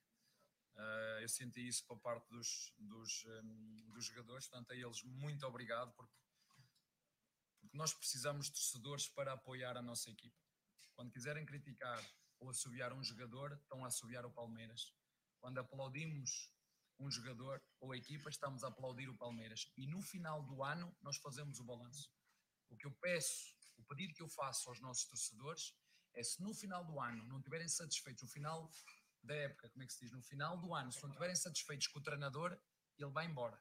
Uh, eu senti isso por parte dos, dos, um, dos jogadores, portanto, a eles muito obrigado, porque, porque nós precisamos de torcedores para apoiar a nossa equipa. Quando quiserem criticar ou assobiar um jogador, estão a assobiar o Palmeiras. Quando aplaudimos um jogador ou equipa, estamos a aplaudir o Palmeiras. E no final do ano, nós fazemos o balanço. O que eu peço, o pedido que eu faço aos nossos torcedores é se no final do ano não estiverem satisfeitos, no final da época, como é que se diz? No final do ano, se não estiverem satisfeitos com o treinador, ele vai embora.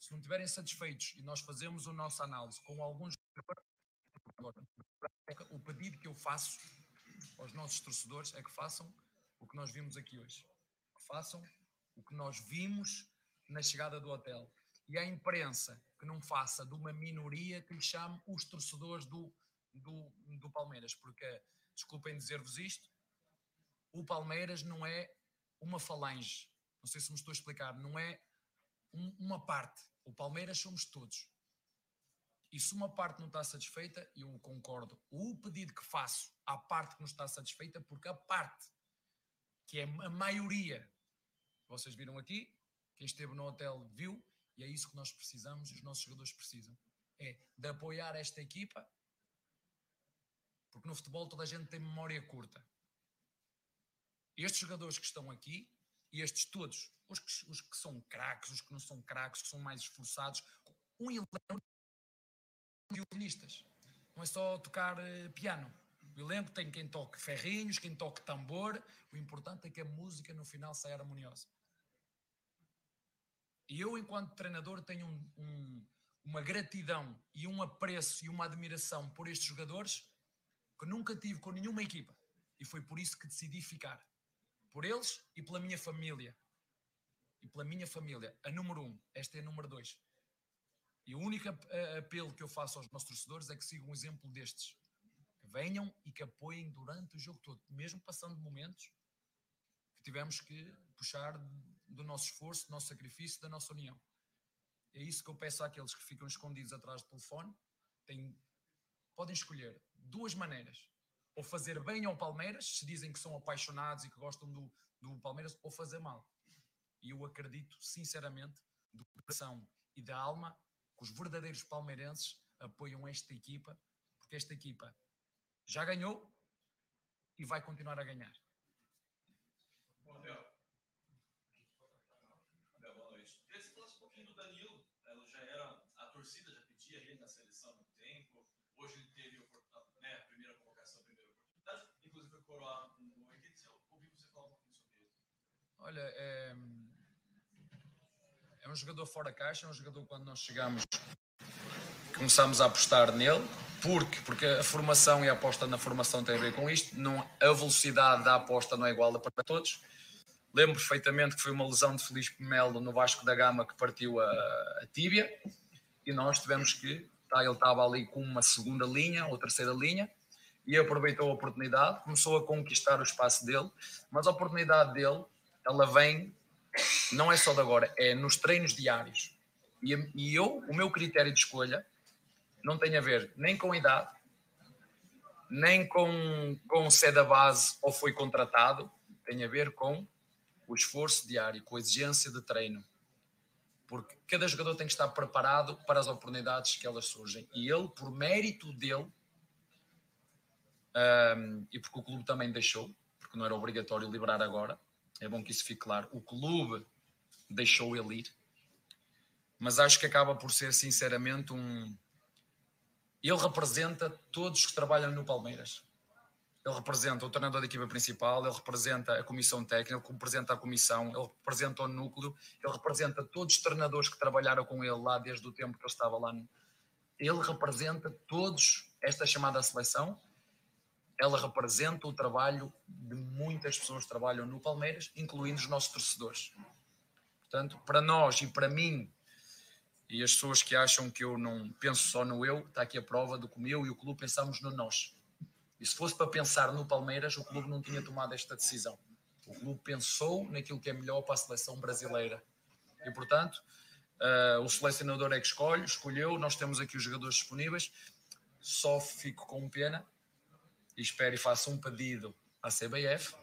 Se não estiverem satisfeitos e nós fazemos a nossa análise com alguns o pedido que eu faço aos nossos torcedores é que façam o que nós vimos aqui hoje. Que façam o que nós vimos na chegada do hotel. E a imprensa que não faça de uma minoria que lhe chame os torcedores do, do, do Palmeiras, porque, desculpem dizer-vos isto, o Palmeiras não é uma falange, não sei se me estou a explicar, não é um, uma parte. O Palmeiras somos todos. E se uma parte não está satisfeita, eu concordo. O pedido que faço à parte que não está satisfeita, porque a parte que é a maioria, vocês viram aqui, quem esteve no hotel viu, e é isso que nós precisamos, os nossos jogadores precisam. É de apoiar esta equipa, porque no futebol toda a gente tem memória curta. Estes jogadores que estão aqui, e estes todos, os que, os que são craques, os que não são craques, que são mais esforçados, um elenco de violinistas. Não é só tocar uh, piano. O elenco tem quem toque ferrinhos, quem toque tambor. O importante é que a música no final saia harmoniosa. E eu, enquanto treinador, tenho um, um, uma gratidão e um apreço e uma admiração por estes jogadores que nunca tive com nenhuma equipa. E foi por isso que decidi ficar. Por eles e pela minha família. E pela minha família. A número um. Esta é a número dois. E o único apelo que eu faço aos nossos torcedores é que sigam um exemplo destes. Que venham e que apoiem durante o jogo todo. Mesmo passando momentos que tivemos que puxar do nosso esforço, do nosso sacrifício, da nossa união. É isso que eu peço àqueles que ficam escondidos atrás do telefone. Podem escolher duas maneiras. Ou fazer bem ao Palmeiras, se dizem que são apaixonados e que gostam do, do Palmeiras, ou fazer mal. E eu acredito, sinceramente, do coração e da alma, que os verdadeiros palmeirenses apoiam esta equipa, porque esta equipa já ganhou e vai continuar a ganhar. Torcida já pedia ele na seleção há muito tempo. Hoje ele teve né, a primeira convocação, a primeira oportunidade. Inclusive foi coroado com o Eu ouvi você falar um pouquinho sobre ele. Olha, é, é um jogador fora da caixa, é um jogador quando nós chegamos começámos a apostar nele. Porque, porque a formação e a aposta na formação tem a ver com isto. Não, a velocidade da aposta não é igual para todos. Lembro perfeitamente que foi uma lesão de Felipe Melo no Vasco da Gama que partiu a, a tíbia e nós tivemos que. Tá, ele estava ali com uma segunda linha ou terceira linha e aproveitou a oportunidade, começou a conquistar o espaço dele, mas a oportunidade dele, ela vem, não é só de agora, é nos treinos diários. E, e eu, o meu critério de escolha, não tem a ver nem com idade, nem com, com se é da base ou foi contratado, tem a ver com o esforço diário, com a exigência de treino porque cada jogador tem que estar preparado para as oportunidades que elas surgem. E ele, por mérito dele, um, e porque o clube também deixou, porque não era obrigatório liberar agora, é bom que isso fique claro, o clube deixou ele ir, mas acho que acaba por ser, sinceramente, um. Ele representa todos que trabalham no Palmeiras ele representa o treinador da equipa principal, ele representa a comissão técnica, ele representa a comissão, ele representa o núcleo, ele representa todos os treinadores que trabalharam com ele lá desde o tempo que ele estava lá. Ele representa todos esta chamada seleção, ela representa o trabalho de muitas pessoas que trabalham no Palmeiras, incluindo os nossos torcedores. Portanto, para nós e para mim, e as pessoas que acham que eu não penso só no eu, está aqui a prova do que eu e o clube pensamos no nós. E se fosse para pensar no Palmeiras, o clube não tinha tomado esta decisão. O clube pensou naquilo que é melhor para a seleção brasileira. E, portanto, uh, o selecionador é que escolhe, escolheu, nós temos aqui os jogadores disponíveis. Só fico com pena e espero e faço um pedido à CBF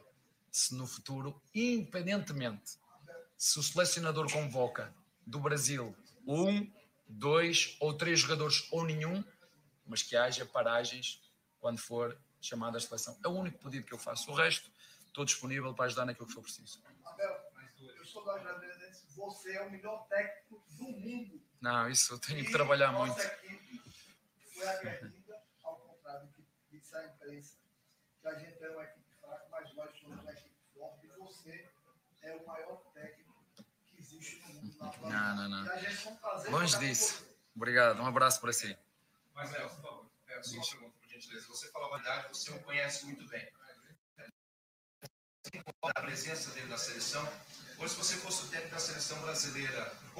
se no futuro, independentemente se o selecionador convoca do Brasil um, dois ou três jogadores ou nenhum, mas que haja paragens quando for chamado à seleção. É o único pedido que eu faço. O resto, estou disponível para ajudar naquilo que for preciso. Abel, eu sou da Jardinense, você é o melhor técnico do mundo. Não, isso eu tenho que trabalhar nossa muito. equipe foi agredida, ao contrário do que disse a imprensa, que a gente era uma equipe fraca, mas nós somos uma equipe forte. E você é o maior técnico que existe no mundo. Na Não, não, não. E a gente prazer Longe disso. Obrigado, um abraço para si. Mas, Léo, por favor, é, só uma pergunta, gentileza. Você falou a verdade, você o conhece muito bem. A presença dele na seleção. Hoje, se você fosse o técnico da seleção brasileira,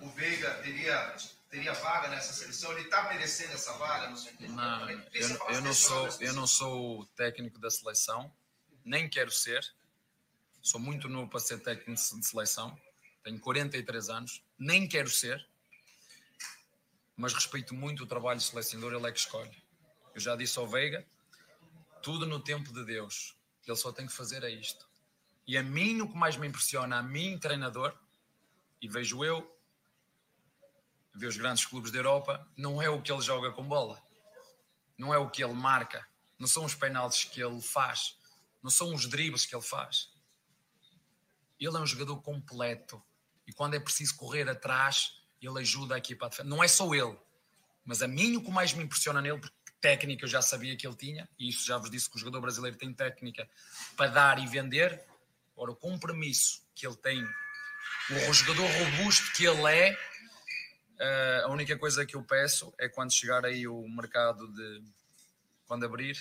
o, Veiga teria, teria vaga nessa seleção? Ele está merecendo essa vaga? Não? Tem eu, essa eu não sou, eu não sou o técnico da seleção, nem quero ser. Sou muito novo para ser técnico de seleção. Tenho 43 anos, nem quero ser. Mas respeito muito o trabalho do selecionador, ele é que escolhe. Eu já disse ao Veiga, tudo no tempo de Deus. Ele só tem que fazer é isto. E a mim, o que mais me impressiona, a mim, treinador, e vejo eu, ver os grandes clubes da Europa, não é o que ele joga com bola não é o que ele marca, não são os penaltis que ele faz, não são os dribles que ele faz. Ele é um jogador completo e quando é preciso correr atrás, ele ajuda a equipa a defender. Não é só ele, mas a mim o que mais me impressiona nele, porque técnica eu já sabia que ele tinha, e isso já vos disse que o jogador brasileiro tem técnica para dar e vender. Ora, o compromisso que ele tem, o jogador robusto que ele é, Uh, a única coisa que eu peço é quando chegar aí o mercado de quando abrir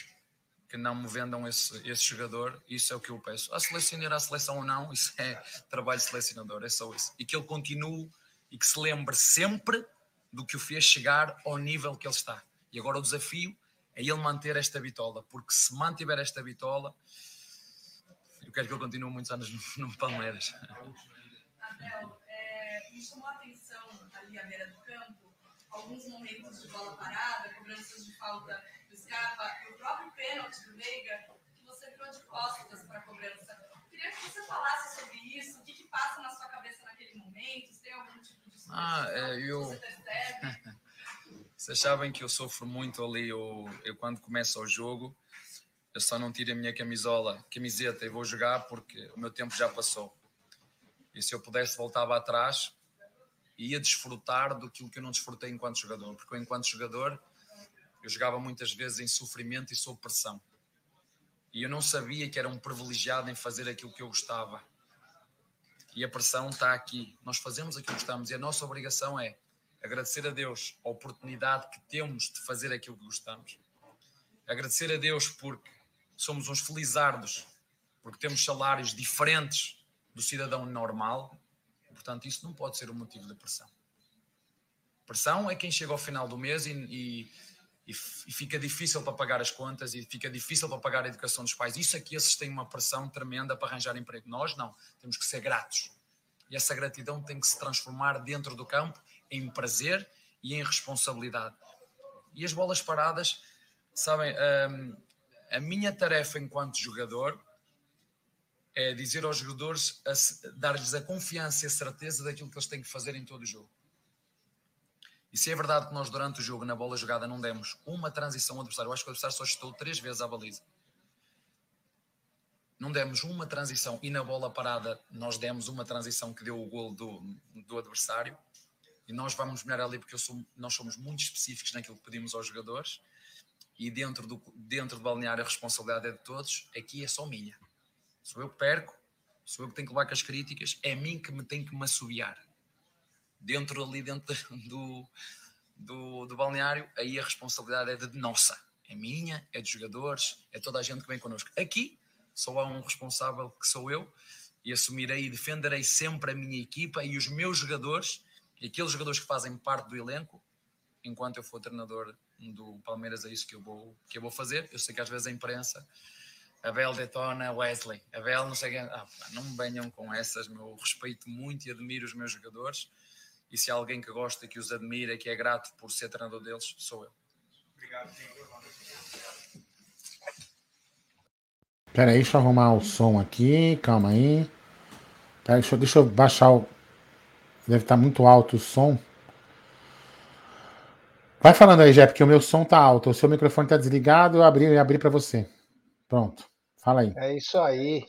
que não me vendam esse, esse jogador, isso é o que eu peço. A selecionar a seleção ou não, isso é trabalho selecionador, é só isso. E que ele continue e que se lembre sempre do que o fez chegar ao nível que ele está. E agora o desafio é ele manter esta bitola, porque se mantiver esta bitola, eu quero que ele continue muitos anos no, no Palmeiras. Abel, é, me chamou a atenção ali à beira do campo, alguns momentos de bola parada, cobranças de falta do Scarpa e o próprio pênalti do Veiga, que você virou de costas para a cobrança. Queria que você falasse sobre isso, o que, que passa na sua cabeça naquele momento, se tem algum tipo de Ah, é, superstição que eu- você percebe. Vocês sabem que eu sofro muito ali, eu, eu quando começo o jogo, eu só não tiro a minha camisola, camiseta e vou jogar porque o meu tempo já passou. E se eu pudesse voltava atrás, ia desfrutar do que eu não desfrutei enquanto jogador, porque eu, enquanto jogador eu jogava muitas vezes em sofrimento e sob pressão. E eu não sabia que era um privilegiado em fazer aquilo que eu gostava. E a pressão está aqui. Nós fazemos aquilo que gostamos e a nossa obrigação é agradecer a Deus a oportunidade que temos de fazer aquilo que gostamos. Agradecer a Deus porque somos uns felizardos, porque temos salários diferentes do cidadão normal. Portanto, isso não pode ser um motivo de pressão. Pressão é quem chega ao final do mês e, e, e fica difícil para pagar as contas e fica difícil para pagar a educação dos pais. Isso aqui, esses têm uma pressão tremenda para arranjar emprego. Nós não. Temos que ser gratos. E essa gratidão tem que se transformar dentro do campo em prazer e em responsabilidade. E as bolas paradas, sabem, hum, a minha tarefa enquanto jogador é dizer aos jogadores, a dar-lhes a confiança e a certeza daquilo que eles têm que fazer em todo o jogo. E se é verdade que nós, durante o jogo, na bola jogada, não demos uma transição ao adversário, eu acho que o adversário só chutou três vezes à baliza. Não demos uma transição e na bola parada nós demos uma transição que deu o gol do, do adversário. E nós vamos melhorar ali porque sou- nós somos muito específicos naquilo que pedimos aos jogadores. E dentro do, dentro do balneário a responsabilidade é de todos. Aqui é só minha. Sou eu que perco, sou eu que tenho que levar com as críticas, é a mim que me tem que me assobiar. Dentro ali, dentro do, do, do balneário, aí a responsabilidade é de nossa. É minha, é dos jogadores, é toda a gente que vem connosco. Aqui só há um responsável que sou eu e assumirei e defenderei sempre a minha equipa e os meus jogadores e aqueles jogadores que fazem parte do elenco enquanto eu for treinador do Palmeiras é isso que eu vou, que eu vou fazer. Eu sei que às vezes a imprensa Abel detona Wesley, Abel não sei quem. Ah, não me venham com essas, meu respeito muito e admiro os meus jogadores. E se há alguém que gosta, que os admira, que é grato por ser treinador deles, sou eu. Obrigado, Pera aí, deixa eu arrumar o som aqui. Calma aí. Pera, deixa, deixa eu baixar o. Deve estar muito alto o som. Vai falando aí, Jé, porque o meu som tá alto. O seu microfone tá desligado, eu abri, abri para você. Pronto. Fala aí. É isso aí.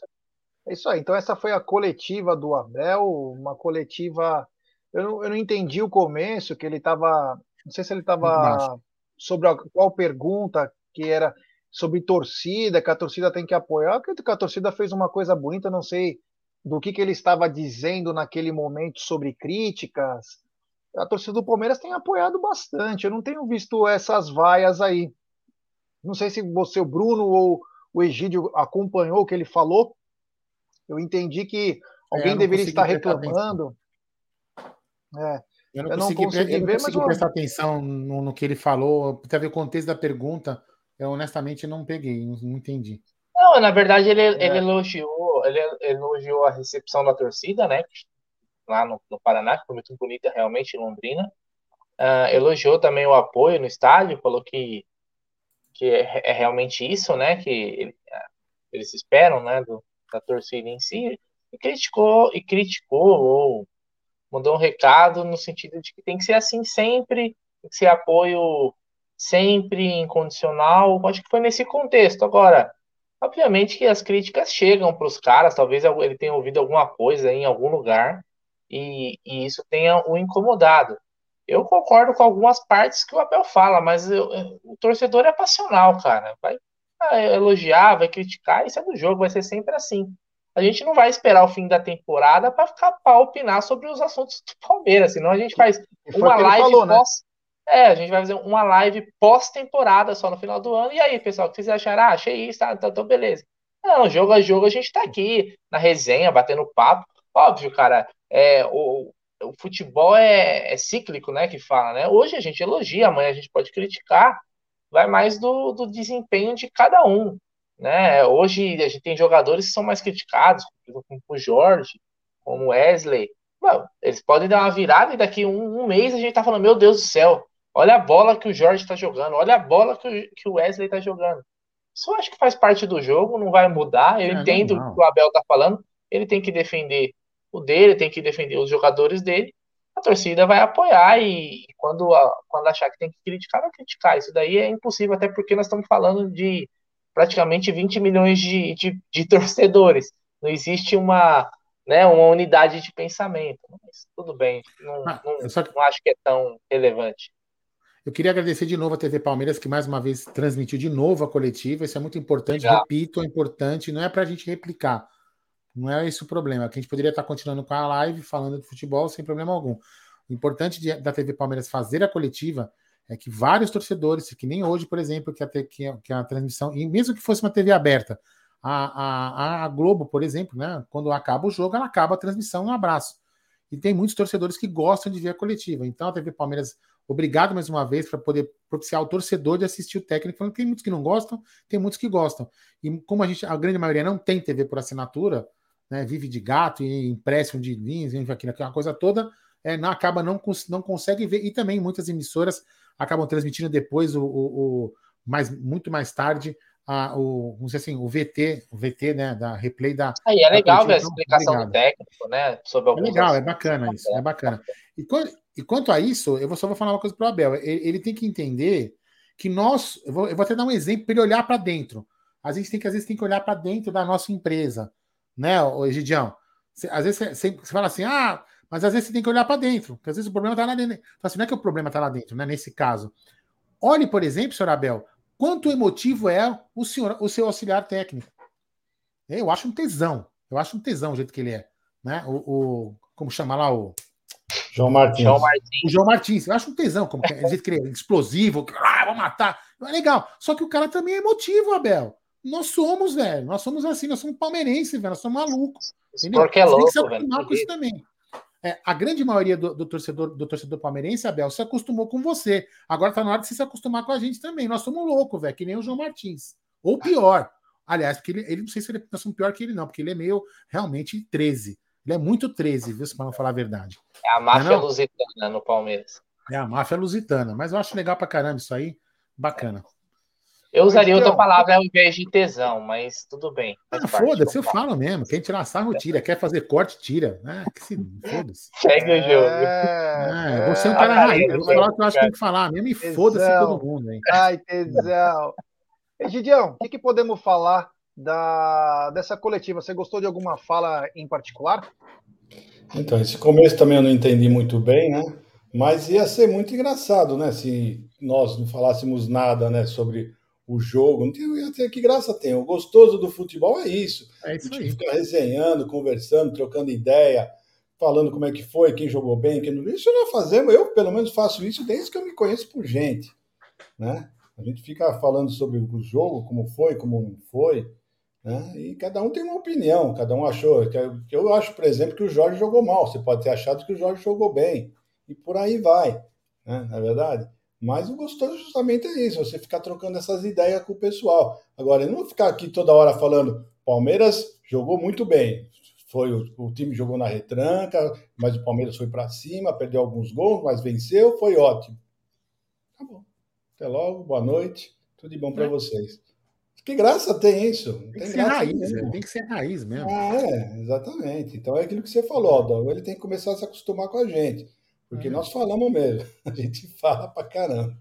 É isso aí. Então, essa foi a coletiva do Abel, uma coletiva. Eu não, eu não entendi o começo, que ele estava. Não sei se ele estava sobre a, qual pergunta, que era sobre torcida, que a torcida tem que apoiar. Eu acredito que a torcida fez uma coisa bonita, não sei do que, que ele estava dizendo naquele momento sobre críticas. A torcida do Palmeiras tem apoiado bastante. Eu não tenho visto essas vaias aí. Não sei se você, o Bruno ou o Egídio acompanhou o que ele falou. Eu entendi que alguém É, não deveria consegui estar reclamando. É, Eu não Eu não consegui, consegui pre- eu não ver, consegui mas prestar atenção no, no que ele falou. Até ver o contexto da pergunta, eu honestamente não peguei, não, não entendi. Não, na verdade, ele, É. ele elogiou, ele elogiou a recepção da torcida, né? Lá no, no Paraná, que foi muito bonita realmente em Londrina. Ah, elogiou também o apoio no estádio, falou que, que é, é realmente isso, né? Que ele- ah, eles esperam, né? Do, da torcida em si. E criticou, e criticou, ou mandou um recado no sentido de que tem que ser assim sempre, tem que ser apoio sempre incondicional. Acho que foi nesse contexto. Agora, obviamente que as críticas chegam para os caras, talvez ele tenha ouvido alguma coisa em algum lugar e, e isso tenha o incomodado. Eu concordo com algumas partes que o Abel fala, mas eu- o torcedor é passional, cara. Vai ah, elogiar, vai criticar, isso é do jogo, vai ser sempre assim. A gente não vai esperar o fim da temporada para ficar para opinar sobre os assuntos do Palmeiras, senão a gente faz uma live falou, né? É, a gente vai fazer uma live pós-temporada só no final do ano. E aí, pessoal, o que vocês acharam? Ah, achei isso, tá, então, então beleza. Não, jogo a jogo a gente tá aqui na resenha, batendo papo. Óbvio, cara, é, o, o futebol é, é cíclico, né, que fala, né? Hoje a gente elogia, amanhã a gente pode criticar. Vai mais do, do desempenho de cada um, né? Hoje a gente tem jogadores que são mais criticados, como o Jorge, como o Wesley. Eles podem dar uma virada e daqui um, um mês a gente tá falando, meu Deus do céu, olha a bola que o Jorge tá jogando, olha a bola que o, Wesley tá jogando. Isso eu acho que faz parte do jogo, não vai mudar. Eu É, entendo o que o Abel tá falando, ele tem que defender o dele, tem que defender os jogadores dele. A torcida vai apoiar e quando, quando achar que tem que criticar, vai criticar. Isso daí é impossível, até porque nós estamos falando de praticamente 20 milhões de, de, de torcedores. Não existe uma, né, uma unidade de pensamento. Mas tudo bem, não, Ah, não, só- não acho que é tão relevante. Eu queria agradecer de novo a TV Palmeiras, que mais uma vez transmitiu de novo a coletiva. Isso é muito importante. Legal. Repito, é importante. Não é para a gente replicar. Não é esse o problema. Que a gente poderia estar continuando com a live, falando de futebol, sem problema algum. O importante de- da TV Palmeiras fazer a coletiva é que vários torcedores, que nem hoje, por exemplo, que a, que a, que a transmissão, e mesmo que fosse uma TV aberta, a, a, a Globo, por exemplo, né, quando acaba o jogo, ela acaba a transmissão, um abraço. E tem muitos torcedores que gostam de ver a coletiva. Então a TV Palmeiras Obrigado mais uma vez para poder propiciar o torcedor de assistir o técnico, falando que tem muitos que não gostam, tem muitos que gostam. E como a gente, a grande maioria não tem TV por assinatura, né, vive de gato e empréstimo de linhas, enfim, aquilo, aquela coisa toda, é, não acaba não, não consegue ver. E também muitas emissoras acabam transmitindo depois o, o- o- mais, muito mais tarde a, o, vamos dizer assim, o VT, o VT, né, da replay da. Aí é da legal ver a. Então, explicação obrigado. do técnico, né? Sobre É legal, é bacana isso, é bacana. E, quan- e quanto a isso, eu só vou falar uma coisa para o Abel. Ele, ele tem que entender que nós. Eu vou, eu vou até dar um exemplo para ele olhar para dentro. A gente tem que, às vezes, tem que olhar para dentro da nossa empresa, né, Egidião? Cê- Às vezes você fala assim, ah, mas às vezes você tem que olhar para dentro, porque às vezes o problema está lá dentro. Então, assim, não é que o problema está lá dentro, né? Nesse caso. Olhe, por exemplo, senhor Abel, quanto emotivo é o, senhor, o seu auxiliar técnico. Eu acho um tesão. Eu acho um tesão o jeito que ele é. Né? O, o- como chama lá o. João Martins. João Martins. O João Martins. Eu acho um tesão, como que é, é explosivo, que, ah, vou matar. É legal. Só que o cara também é emotivo, Abel. Nós somos, velho. Nós somos assim, nós somos palmeirenses, velho. Nós somos malucos. Entendeu? Porque é Você tem que se louco, velho. acostumar com isso também. É, a grande maioria do, do torcedor do torcedor palmeirense, Abel, se acostumou com você. Agora tá na hora de você se acostumar com a gente também. Nós somos loucos, velho, que nem o João Martins. Ou pior. Aliás, porque ele, ele não sei se ele, nós somos pior que ele, não, porque ele é meio realmente 13. Ele é muito 13, viu? Para não falar a verdade. É a máfia Não é não? lusitana no Palmeiras. É a máfia lusitana. Mas eu acho legal pra caramba isso aí. Bacana. Eu usaria Mas, outra palavra ao invés de tesão, mas tudo bem. Ah, foda-se, eu falo mesmo. Quem tirar sarro, tira. Quer fazer corte, tira. Ah, que se foda-se. Segue o jogo. Ah, você é um é, cara Ah, raiz. Eu vou falar o que eu acho que tem que falar mesmo e foda-se todo mundo, hein? Ai, tesão. Egidião, o que, que podemos falar da, dessa coletiva? Você gostou de alguma fala em particular? Então, esse começo também eu não entendi muito bem, né? Mas ia ser muito engraçado, né? Se nós não falássemos nada, né, sobre o jogo. Não tem, ia ter- que graça tem. O gostoso do futebol é isso. É A isso gente aí. fica resenhando, conversando, trocando ideia, falando como é que foi, quem jogou bem, quem não. Isso nós fazemos, eu pelo menos faço isso desde que eu me conheço por gente, né? A gente fica falando sobre o jogo, como foi, como não foi, né? E cada um tem uma opinião, cada um achou. que Eu acho, por exemplo, que o Jorge jogou mal. Você pode ter achado que o Jorge jogou bem. E por aí vai, né? Na verdade. Mas o gostoso justamente é isso, você ficar trocando essas ideias com o pessoal. Agora, eu não vou ficar aqui toda hora falando, Palmeiras jogou muito bem. Foi o, o time jogou na retranca, mas o Palmeiras foi para cima, perdeu alguns gols, mas venceu, foi ótimo. Tá bom. Até logo, boa noite, tudo de bom para vocês. Que graça tem isso? Não Tem que tem ser raiz, velho. Tem que ser raiz mesmo. Ah, é, exatamente. Então é aquilo que você falou, Aldão. Ele tem que começar a se acostumar com a gente. Porque É. nós falamos mesmo. A gente fala pra caramba.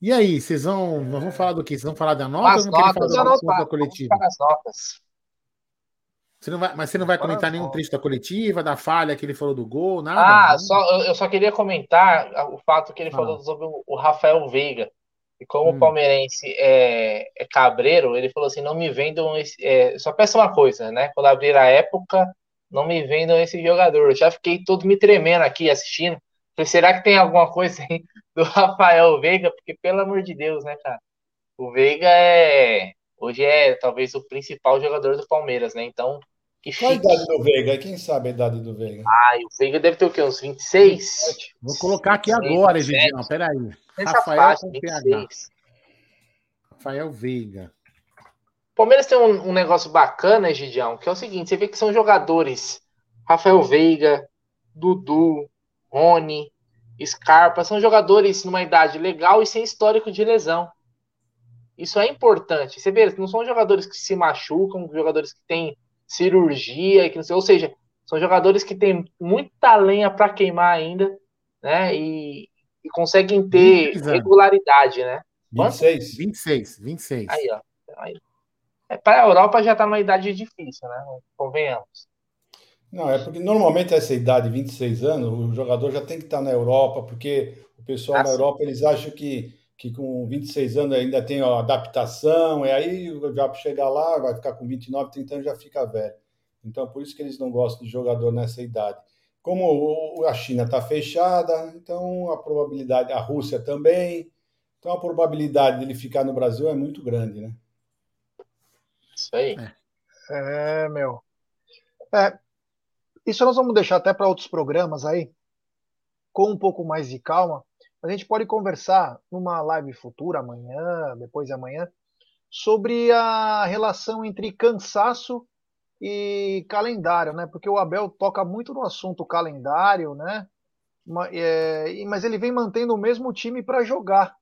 E aí, vocês vão. Nós vamos falar do quê? Vocês vão falar da nota As ou não falar notas, da coletiva? as notas. Você não vai, mas você não vai comentar nenhum trecho da coletiva, da falha que ele falou do gol, nada? Ah, só, eu, só queria comentar o fato que ele Ah. falou sobre o, o Rafael Veiga. E como Hum. o palmeirense é, é cabreiro, ele falou assim: não me vendam esse. é, só peço uma coisa, né? Quando abrir a época, não me vendam esse jogador. Eu já fiquei todo me tremendo aqui assistindo. Falei, será que tem alguma coisa aí do Rafael Veiga? Porque, pelo amor de Deus, né, cara? O Veiga é. Hoje é talvez o principal jogador do Palmeiras, né? Então, que Qual a idade do Veiga? Quem sabe a idade do Veiga? Ai, o Veiga deve ter o quê? Uns 26? Vou colocar aqui 26, agora, 27. Egidião. Peraí. Nessa Rafael faixa, com PH. 26. Rafael Veiga. O Palmeiras tem um, um negócio bacana, Egidião, que é o seguinte: você vê que são jogadores Rafael Veiga, Dudu, Rony, Scarpa, são jogadores numa idade legal e sem histórico de lesão. Isso é importante. Você vê, não são jogadores que se machucam, jogadores que têm cirurgia, que não sei, ou seja, são jogadores que têm muita lenha para queimar ainda, né? E, e conseguem ter 26 anos. regularidade, né? Quanto? 26? 26, 26. Aí, ó. Aí. É, para a Europa já tá numa idade difícil, né? Convenhamos. Não, é porque normalmente essa idade, 26 anos, o jogador já tem que estar na Europa, porque o pessoal Ah, na sim. Europa eles acham que, que com 26 anos ainda tem ó, adaptação, e aí já chegar lá, vai ficar com 29, 30 anos já fica velho. Então, por isso que eles não gostam de jogador nessa idade. Como a China está fechada, então a probabilidade, a Rússia também, então a probabilidade dele ficar no Brasil é muito grande, né? Isso aí. É, meu. É, isso nós vamos deixar até para outros programas aí, com um pouco mais de calma. A gente pode conversar numa live futura, amanhã, depois de amanhã, sobre a relação entre cansaço e calendário, né? Porque o Abel toca muito no assunto calendário, né? É, mas ele vem mantendo o mesmo time para jogar.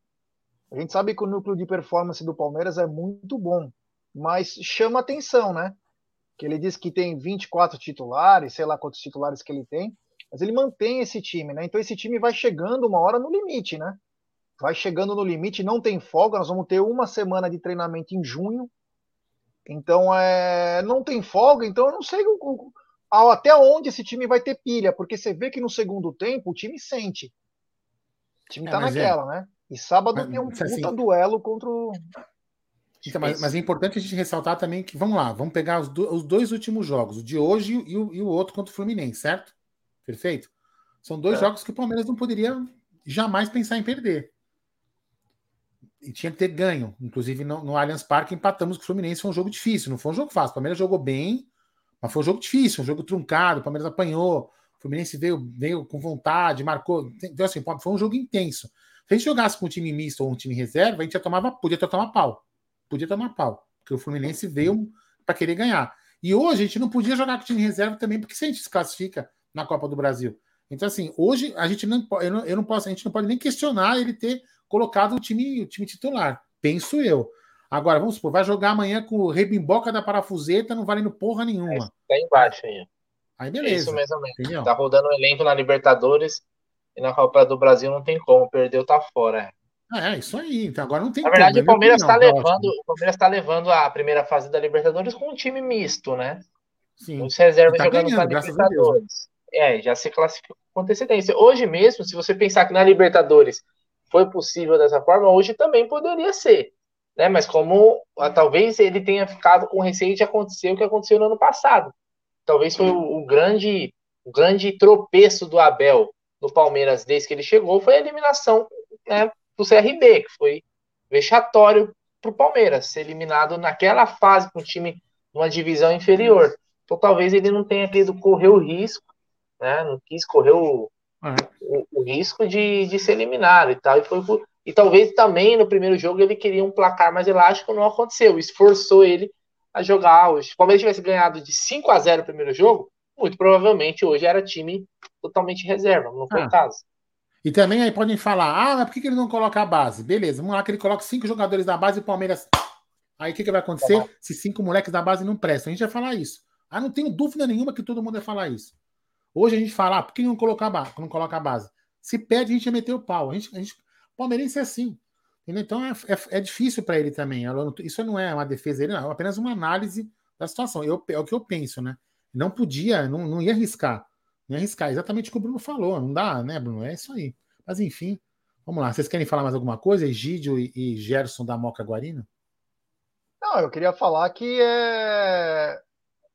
A gente sabe que o núcleo de performance do Palmeiras é muito bom, mas chama atenção, né? Que ele diz que tem 24 titulares, sei lá quantos titulares que ele tem, mas ele mantém esse time, né? Então esse time vai chegando uma hora no limite, né? Vai chegando no limite, não tem folga, nós vamos ter uma semana de treinamento em junho. Então é, não tem folga, então eu não sei o- o- até onde esse time vai ter pilha, porque você vê que no segundo tempo o time sente. O time É, tá é. naquela, né? E sábado Mas, tem um assim, puta duelo contra o. Então, mas, mas é importante a gente ressaltar também que, vamos lá, vamos pegar os, do- os dois últimos jogos, o de hoje e o, e o outro contra o Fluminense, certo? Perfeito? São dois É. jogos que o Palmeiras não poderia jamais pensar em perder. E tinha que ter ganho. Inclusive, no, no Allianz Parque empatamos com o Fluminense, foi um jogo difícil, não foi um jogo fácil. O Palmeiras jogou bem, mas foi um jogo difícil, um jogo truncado, o Palmeiras apanhou, o Fluminense veio, veio com vontade, marcou. Então, assim, foi um jogo intenso. Se a gente jogasse com um time misto ou um time reserva, a gente já tomava, podia tomado pau. Podia tomar pau. Porque o Fluminense veio para querer ganhar. E hoje a gente não podia jogar com o time reserva também, porque se a gente se classifica na Copa do Brasil. Então, assim, hoje a gente não, eu não, eu não posso, a gente não pode nem questionar ele ter colocado o time, o time titular. Penso eu. Agora, vamos supor, vai jogar amanhã com o rebimboca da parafuseta, não valendo porra nenhuma. Tá embaixo aí. Aí É beleza. isso mesmo. Entendeu? Tá rodando o elenco na Libertadores e na Copa do Brasil não tem como. Perdeu, tá fora. é. É, isso aí. Então agora não tem Na verdade, como, o Palmeiras está tá levando, o Palmeiras tá levando a primeira fase da Libertadores com um time misto, né? Sim. Muitos reservas tá jogando ganhando, na graças a Deus, né? Libertadores. É, já se classificou com antecedência. Hoje mesmo, se você pensar que na Libertadores foi possível dessa forma, hoje também poderia ser. Né? Mas como ah, talvez ele tenha ficado com receio de acontecer o que aconteceu no ano passado. Talvez foi o, o grande, o grande tropeço do Abel no Palmeiras desde que ele chegou foi a eliminação né, do CRB, que foi vexatório para o Palmeiras, ser eliminado naquela fase com um time numa divisão inferior. Então talvez ele não tenha querido correr o risco, né? Não quis correr o, o, o risco de, de ser eliminado e tal. E, foi, e talvez também no primeiro jogo ele queria um placar mais elástico, não aconteceu. Esforçou ele a jogar hoje. Se o Palmeiras tivesse ganhado de 5 a 0 o primeiro jogo, muito provavelmente hoje era time totalmente reserva, não foi Ah. o caso. E também aí podem falar, ah, mas por que ele não coloca a base? Beleza, vamos lá que ele coloca cinco jogadores da base e o Palmeiras. Aí o que, que vai acontecer se cinco moleques da base não prestam? A gente vai falar isso. Ah, não tenho dúvida nenhuma que todo mundo vai falar isso. Hoje a gente fala, ah, por que não colocar a base? Não coloca a base? Se pede, a gente vai meter o pau. A gente, a gente, palmeirense é assim. entendeu? Então é, é, é difícil para ele também. Isso não é uma defesa dele, não. É apenas uma análise da situação. Eu, é o que eu penso, né? Não podia, não, não ia arriscar. Não ia arriscar. Exatamente o que o Bruno falou. Não dá, né, Bruno? É isso aí. Mas enfim, vamos lá. Vocês querem falar mais alguma coisa? Egídio e, e Gerson da Moca Guarina? Não, eu queria falar que é.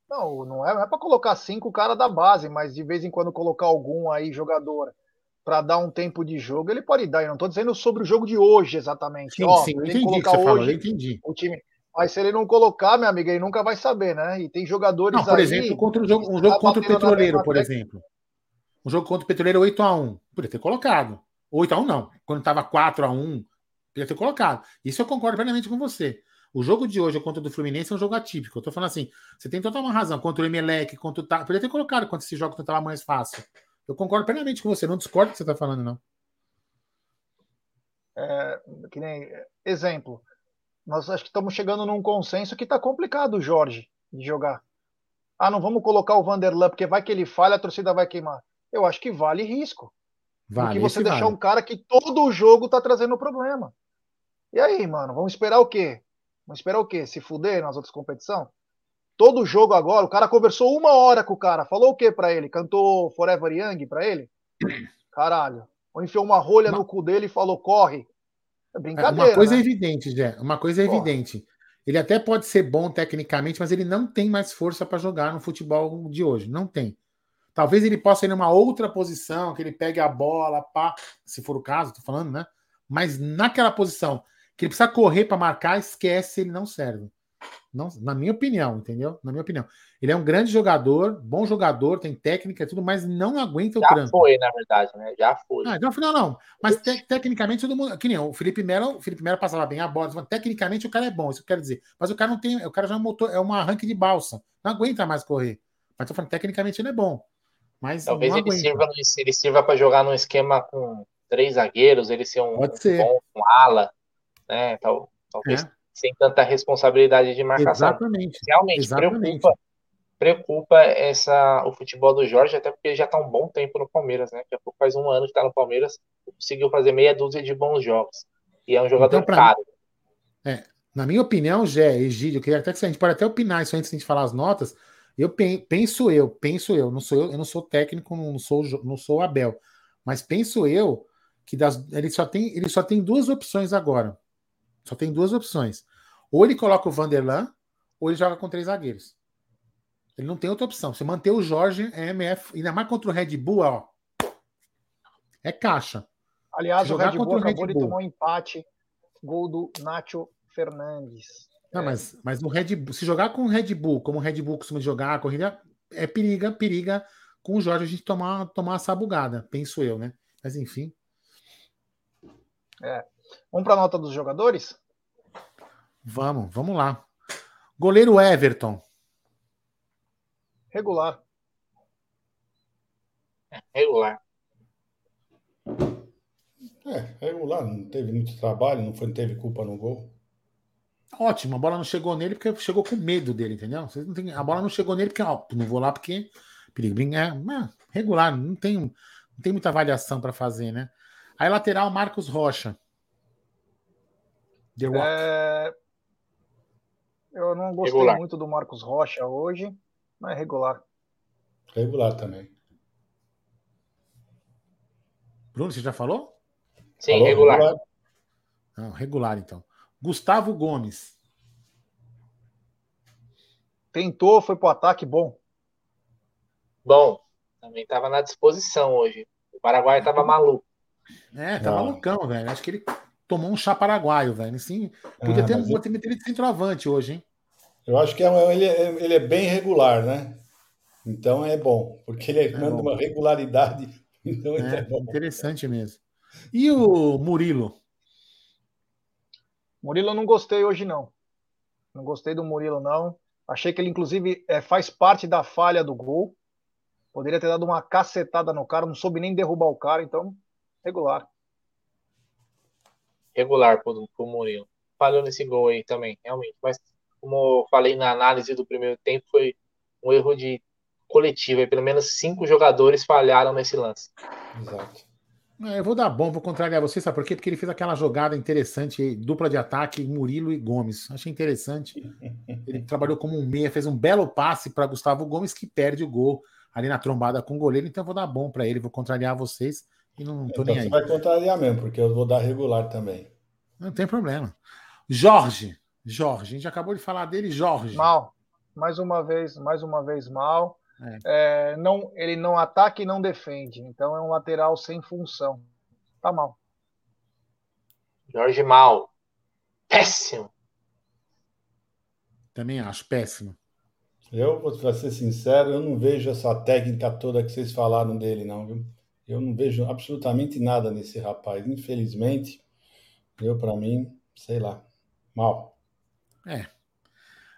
Não, não é, não é para colocar cinco cara da base, mas de vez em quando colocar algum aí jogador para dar um tempo de jogo, ele pode dar. Eu não estou dizendo sobre o jogo de hoje exatamente. Sim, Ó, sim, eu entendi o que colocar você falou, hoje eu entendi. o time. Mas se ele não colocar, meu amigo, ele nunca vai saber, né? E tem jogadores Não, por aí exemplo, contra o jogo, um jogo contra o Petroleiro, por exemplo. Um jogo contra o Petroleiro 8x1. Podia ter colocado. 8x1 não. Quando estava 4x1, podia ter colocado. Isso eu concordo plenamente com você. O jogo de hoje contra o do Fluminense é um jogo atípico. Eu tô falando assim, você tem total uma razão. Contra o Emelec, contra o... Podia ter colocado contra esse jogo que estava mais fácil. Eu concordo plenamente com você. Não discordo do que você está falando, não. É, que nem exemplo. Nós acho que estamos chegando num consenso que está complicado Jorge de jogar. Ah, não vamos colocar o Vanderlan porque vai que ele falha, a torcida vai queimar. Eu acho que vale risco. Vale, que você deixar vale. um cara que todo o jogo tá trazendo problema. E aí, mano, vamos esperar o quê? Vamos esperar o quê? Se fuder nas outras competições? Todo jogo agora, o cara conversou uma hora com o cara, falou o quê pra ele? Cantou Forever Young pra ele? Caralho. Ou enfiou uma rolha no cu dele e falou, corre. É É, brincadeira. Uma coisa né? é evidente, Jé. Uma coisa é Porra. evidente. Ele até pode ser bom tecnicamente, mas ele não tem mais força para jogar no futebol de hoje. Não tem. Talvez ele possa ir numa outra posição, que ele pegue a bola, pá, se for o caso, tô falando, né? Mas naquela posição que ele precisa correr para marcar, esquece, ele não serve. Não, na minha opinião, entendeu? Na minha opinião. Ele é um grande jogador, bom jogador, tem técnica e tudo, mas não aguenta o Já tranco. foi, na verdade, né? Já foi. Ah, então, não, não. Mas te- tecnicamente todo mundo. Que nem o Felipe Melo, o Felipe Melo passava bem a bola. mas Tecnicamente o cara é bom, isso que eu quero dizer. Mas o cara não tem. O cara já é um motor, é um arranque de balsa. Não aguenta mais correr. Mas tô falando, tecnicamente ele é bom. Mas Talvez ele sirva, no- ele sirva para jogar num esquema com três zagueiros, ele ser um, Pode ser. bom um ala, né? Tal, talvez É. sem tanta responsabilidade de marcação. Exatamente. Realmente Exatamente. preocupa, preocupa essa, o futebol do Jorge, até porque ele já está um bom tempo no Palmeiras, né? Daqui a pouco faz um ano que está no Palmeiras, conseguiu fazer meia dúzia de bons jogos. E é um jogador Então, caro. É, na minha opinião, Gé, Egídio, eu queria até que a gente pode até opinar isso antes de a gente falar as notas. Eu pen- penso eu, penso eu, não sou eu, eu não sou técnico, não sou, não sou o Abel, mas penso eu que das, ele só tem ele só tem duas opções agora. Só tem duas opções. Ou ele coloca o Vanderlan, ou ele joga com três zagueiros. Ele não tem outra opção. Se manter o Jorge, é MF, ainda mais contra o Red Bull, ó. É caixa. Aliás, o jogar Red Bull contra o Red acabou de Bull. tomar um empate. Gol do Nacho Fernandes. Não, mas, mas o Red Bull, se jogar com o Red Bull, como o Red Bull costuma jogar, a corrida é periga, periga com o Jorge a gente tomar, tomar uma sabugada, penso eu, né? Mas enfim. É. Vamos para a nota dos jogadores? Vamos, vamos lá. Goleiro Everton. Regular. Regular. É, regular, não teve muito trabalho, não, foi, não teve culpa no gol. Ótimo, a bola não chegou nele porque chegou com medo dele, entendeu? Vocês não tem, a bola não chegou nele porque, ó, não vou lá porque perigo. É, é regular, não tem, não tem muita avaliação para fazer, né? Aí lateral, Marcos Rocha. The Rock. É, Eu não gostei Regular. muito do Marcos Rocha hoje, mas é regular. Regular também. Bruno, você já falou? Sim, Falou? regular. Não, regular então. Gustavo Gomes. Tentou, foi pro ataque, bom. Bom, também estava na disposição hoje. O Paraguai estava maluco. É, tá malucão, velho. Acho que ele tomou um chá paraguaio, velho. Sim, podia Ah, ter, mas um, ter metido ele de centroavante hoje, hein? Eu acho que é ele, é, ele é bem regular, né? Então é bom, porque ele manda bom. uma regularidade. Então é, É, bom. interessante mesmo. E o Murilo? Murilo eu não gostei hoje, não. Não gostei do Murilo, não. Achei que ele, inclusive, é, faz parte da falha do gol. Poderia ter dado uma cacetada no cara, não soube nem derrubar o cara, então, regular. Regular pro, pro Murilo. Falhou nesse gol aí também, realmente. Mas, como eu falei na análise do primeiro tempo, foi um erro de coletivo. aí Pelo menos cinco jogadores falharam nesse lance. Exato. É, eu vou dar bom, vou contrariar você, sabe por quê? Porque ele fez aquela jogada interessante, dupla de ataque, Murilo e Gomes. Achei interessante. Ele trabalhou como um meia, fez um belo passe para Gustavo Gomes, que perde o gol ali na trombada com o goleiro. Então eu vou dar bom para ele, vou contrariar vocês e não tô Então nem você aí. vai contrariar mesmo, porque eu vou dar regular também. Não tem problema. Jorge. Jorge, a gente acabou de falar dele, Jorge. Mal. Mais uma vez, mais uma vez mal. É, não, ele não ataca e não defende. Então é um lateral sem função. Tá mal. Jorge Mal. Péssimo. Também acho péssimo. Eu, para ser sincero, eu não vejo essa técnica toda que vocês falaram dele, não, viu? Eu não vejo absolutamente nada nesse rapaz. Infelizmente, eu, para mim, sei lá, mal. É.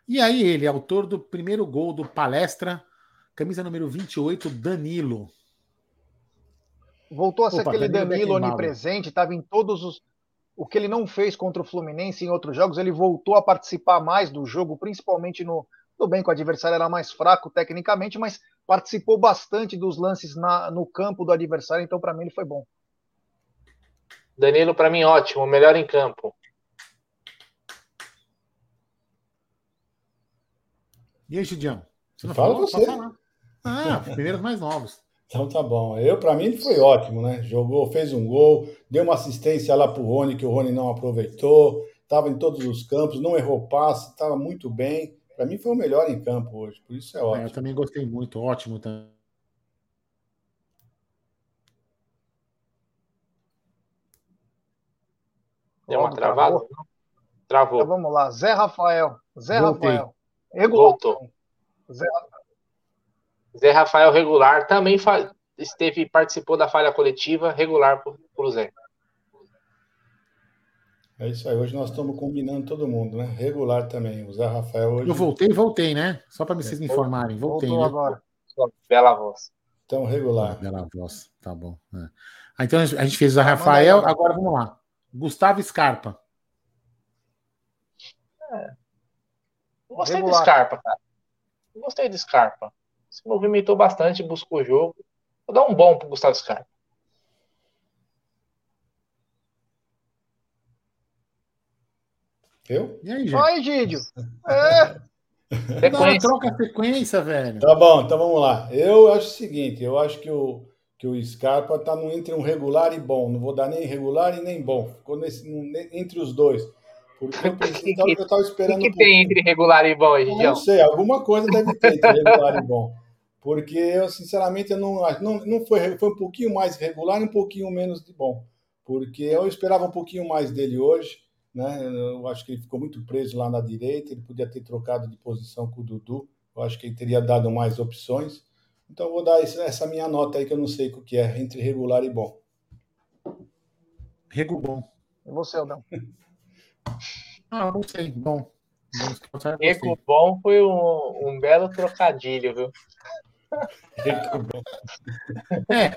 E aí ele, autor do primeiro gol do Palestra, camisa número 28, Danilo. Voltou a ser Opa, aquele Danilo Danilo Beckenbauer. onipresente, estava em todos os. O que ele não fez contra o Fluminense em outros jogos, ele voltou a participar mais do jogo, principalmente no. Tudo bem que o adversário era mais fraco tecnicamente, mas participou bastante dos lances na- no campo do adversário, então para mim ele foi bom. Danilo, para mim, ótimo. Melhor em campo. E aí, Gidião? Você não Fala falou? você. Ah, primeiros mais novos. Então tá bom. Eu, para mim, ele foi ótimo, né? Jogou, fez um gol, deu uma assistência lá pro Rony, que o Rony não aproveitou, estava em todos os campos, não errou passe, estava muito bem. Para mim foi o melhor em campo hoje, por isso é É, eu ótimo. também gostei muito, ótimo também. Deu uma travada? travou? Travou. Então vamos lá, Zé Rafael. Zé Voltei. Rafael. Regular. Voltou. Zé Zé Rafael regular também fa- esteve participou da falha coletiva regular pro, pro Zé. É isso aí. Hoje nós estamos combinando todo mundo, né? Regular também. O Zé Rafael hoje. Eu voltei, voltei, né? Só para vocês me informarem. Voltei, voltou né? agora. Sua bela voz. Então, Ah, regular. bela voz, tá bom. é. Ah, então a gente fez o manda Rafael, aí, Aldo. agora vamos lá. Gustavo Scarpa. Gostei Regular. do Scarpa, cara. Gostei do Scarpa. Se movimentou bastante, buscou o jogo. Vou dar um bom pro Gustavo Scarpa. Eu? E aí, gente? Gídio. É, Não, troca a sequência, velho. Tá bom, então vamos lá. Eu acho o seguinte, eu acho que o, que o Scarpa tá no, entre um regular e bom. Não vou dar nem regular e nem bom. Ficou nesse, entre os dois. Porque eu, pensei- eu tava O esperando que, um que tem entre regular e bom, Eu Gidião? Não sei, alguma coisa deve ter entre regular e bom. Porque eu, sinceramente, eu não, acho- não, não foi, foi um pouquinho mais regular e um pouquinho menos de bom. Porque eu esperava um pouquinho mais dele hoje. Né? Eu acho que ele ficou muito preso lá na direita. Ele podia ter trocado de posição com o Dudu. Eu acho que ele teria dado mais opções. Então, eu vou dar essa minha nota aí, que eu não sei o que é, entre regular e bom. Rego bom. E você, Aldão? Ah, gostei. Bom. Bom. Rego bom foi um, um belo trocadilho, viu? É,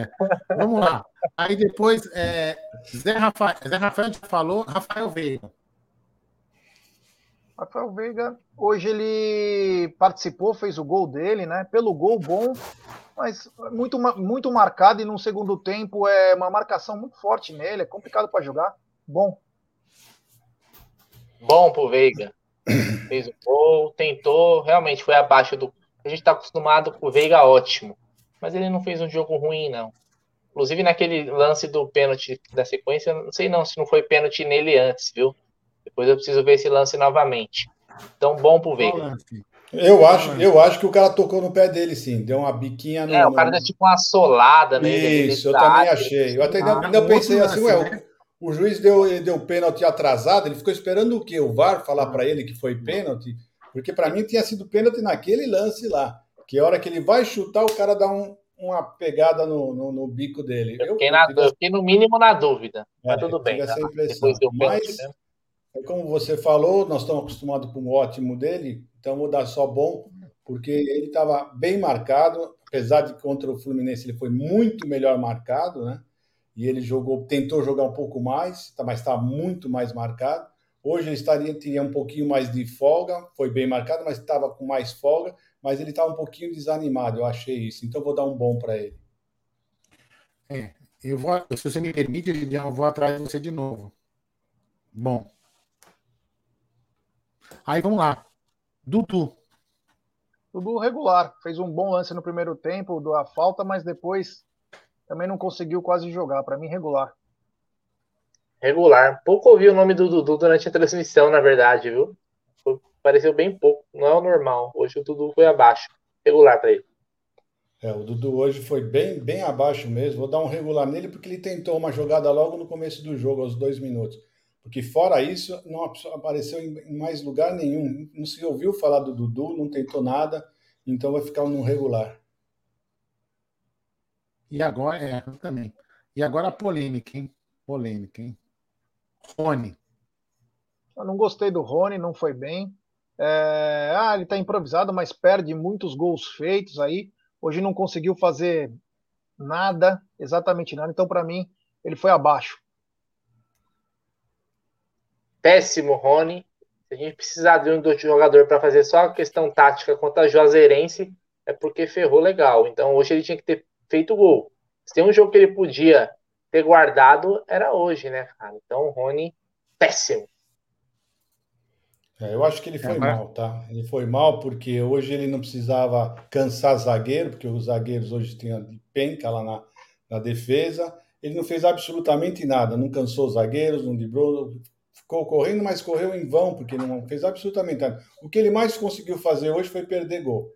é. vamos lá. Aí depois, é, Zé, Rafael, Zé Rafael já falou, Rafael Veiga. Rafael Veiga, hoje ele participou, fez o gol dele, né? Pelo gol bom, mas muito, muito marcado e no segundo tempo é uma marcação muito forte nele, é complicado para jogar. Bom. Bom pro Veiga. Fez o gol, tentou, realmente foi abaixo do. A gente tá acostumado com o Veiga ótimo, mas ele não fez um jogo ruim, não. Inclusive naquele lance do pênalti da sequência, não sei não se não foi pênalti nele antes, viu? Depois eu preciso ver esse lance novamente. Então, bom pro Veiga. Eu acho, eu acho que o cara tocou no pé dele, sim. Deu uma biquinha no. É, o cara deu tipo uma solada nele. Isso, eu também achei. Eu até ainda, Ah, ainda pensei assim, lance, ué, né? o, o juiz deu, deu pênalti atrasado, ele ficou esperando o quê? O VAR falar para ele que foi pênalti? Porque para mim tinha sido pênalti naquele lance lá. Que a hora que ele vai chutar, o cara dá um- uma pegada no, no, no bico dele. Eu fiquei, na, eu fiquei no mínimo na dúvida. Mas É, tudo bem. essa tá? impressão. Mas- mesmo. É como você falou, nós estamos acostumados com o ótimo dele, então vou dar só bom, porque ele estava bem marcado, apesar de contra o Fluminense ele foi muito melhor marcado, né? E ele jogou, tentou jogar um pouco mais, tá- mas está muito mais marcado. Hoje ele estaria teria um pouquinho mais de folga, foi bem marcado, mas estava com mais folga, mas ele estava um pouquinho desanimado, eu achei isso. Então vou dar um bom para ele. É, eu vou, se você me permite, Lidião, eu vou atrás de você de novo. Bom. Aí vamos lá. Dudu. Tudo regular. Fez um bom lance no primeiro tempo, deu a falta, mas depois também não conseguiu quase jogar. Para mim, regular. Regular. Pouco ouvi o nome do Dudu durante a transmissão, na verdade, viu? Pareceu bem pouco. Não é o normal. Hoje o Dudu foi abaixo. Regular pra ele. É, o Dudu hoje foi bem, bem abaixo mesmo. Vou dar um regular nele porque ele tentou uma jogada logo no começo do jogo, aos dois minutos. Porque fora isso, não ap- apareceu em, mais lugar nenhum. Não se ouviu falar do Dudu, não tentou nada, então vai ficar no regular. E agora, é, eu também. E agora a polêmica, hein? Polêmica, hein? Rony. Eu não gostei do Rony, não foi bem. É, Ah, ele tá improvisado, mas perde muitos gols feitos aí. Hoje não conseguiu fazer nada, exatamente nada. Então, para mim, ele foi abaixo. Péssimo, Rony. Se a gente precisar de um outro jogador para fazer só a questão tática contra a Juazeirense, é porque ferrou legal. Então hoje ele tinha que ter feito gol. Se tem um jogo que ele podia ter guardado, era hoje, né, cara? Então o Rony, péssimo. É, eu acho que ele foi Agora- mal, tá? Ele foi mal porque hoje ele não precisava cansar zagueiro, porque os zagueiros hoje tinham de penca lá na, na defesa. Ele não fez absolutamente nada, não cansou os zagueiros, não driblou, ficou correndo, mas correu em vão, porque não fez absolutamente nada. O que ele mais conseguiu fazer hoje foi perder gol,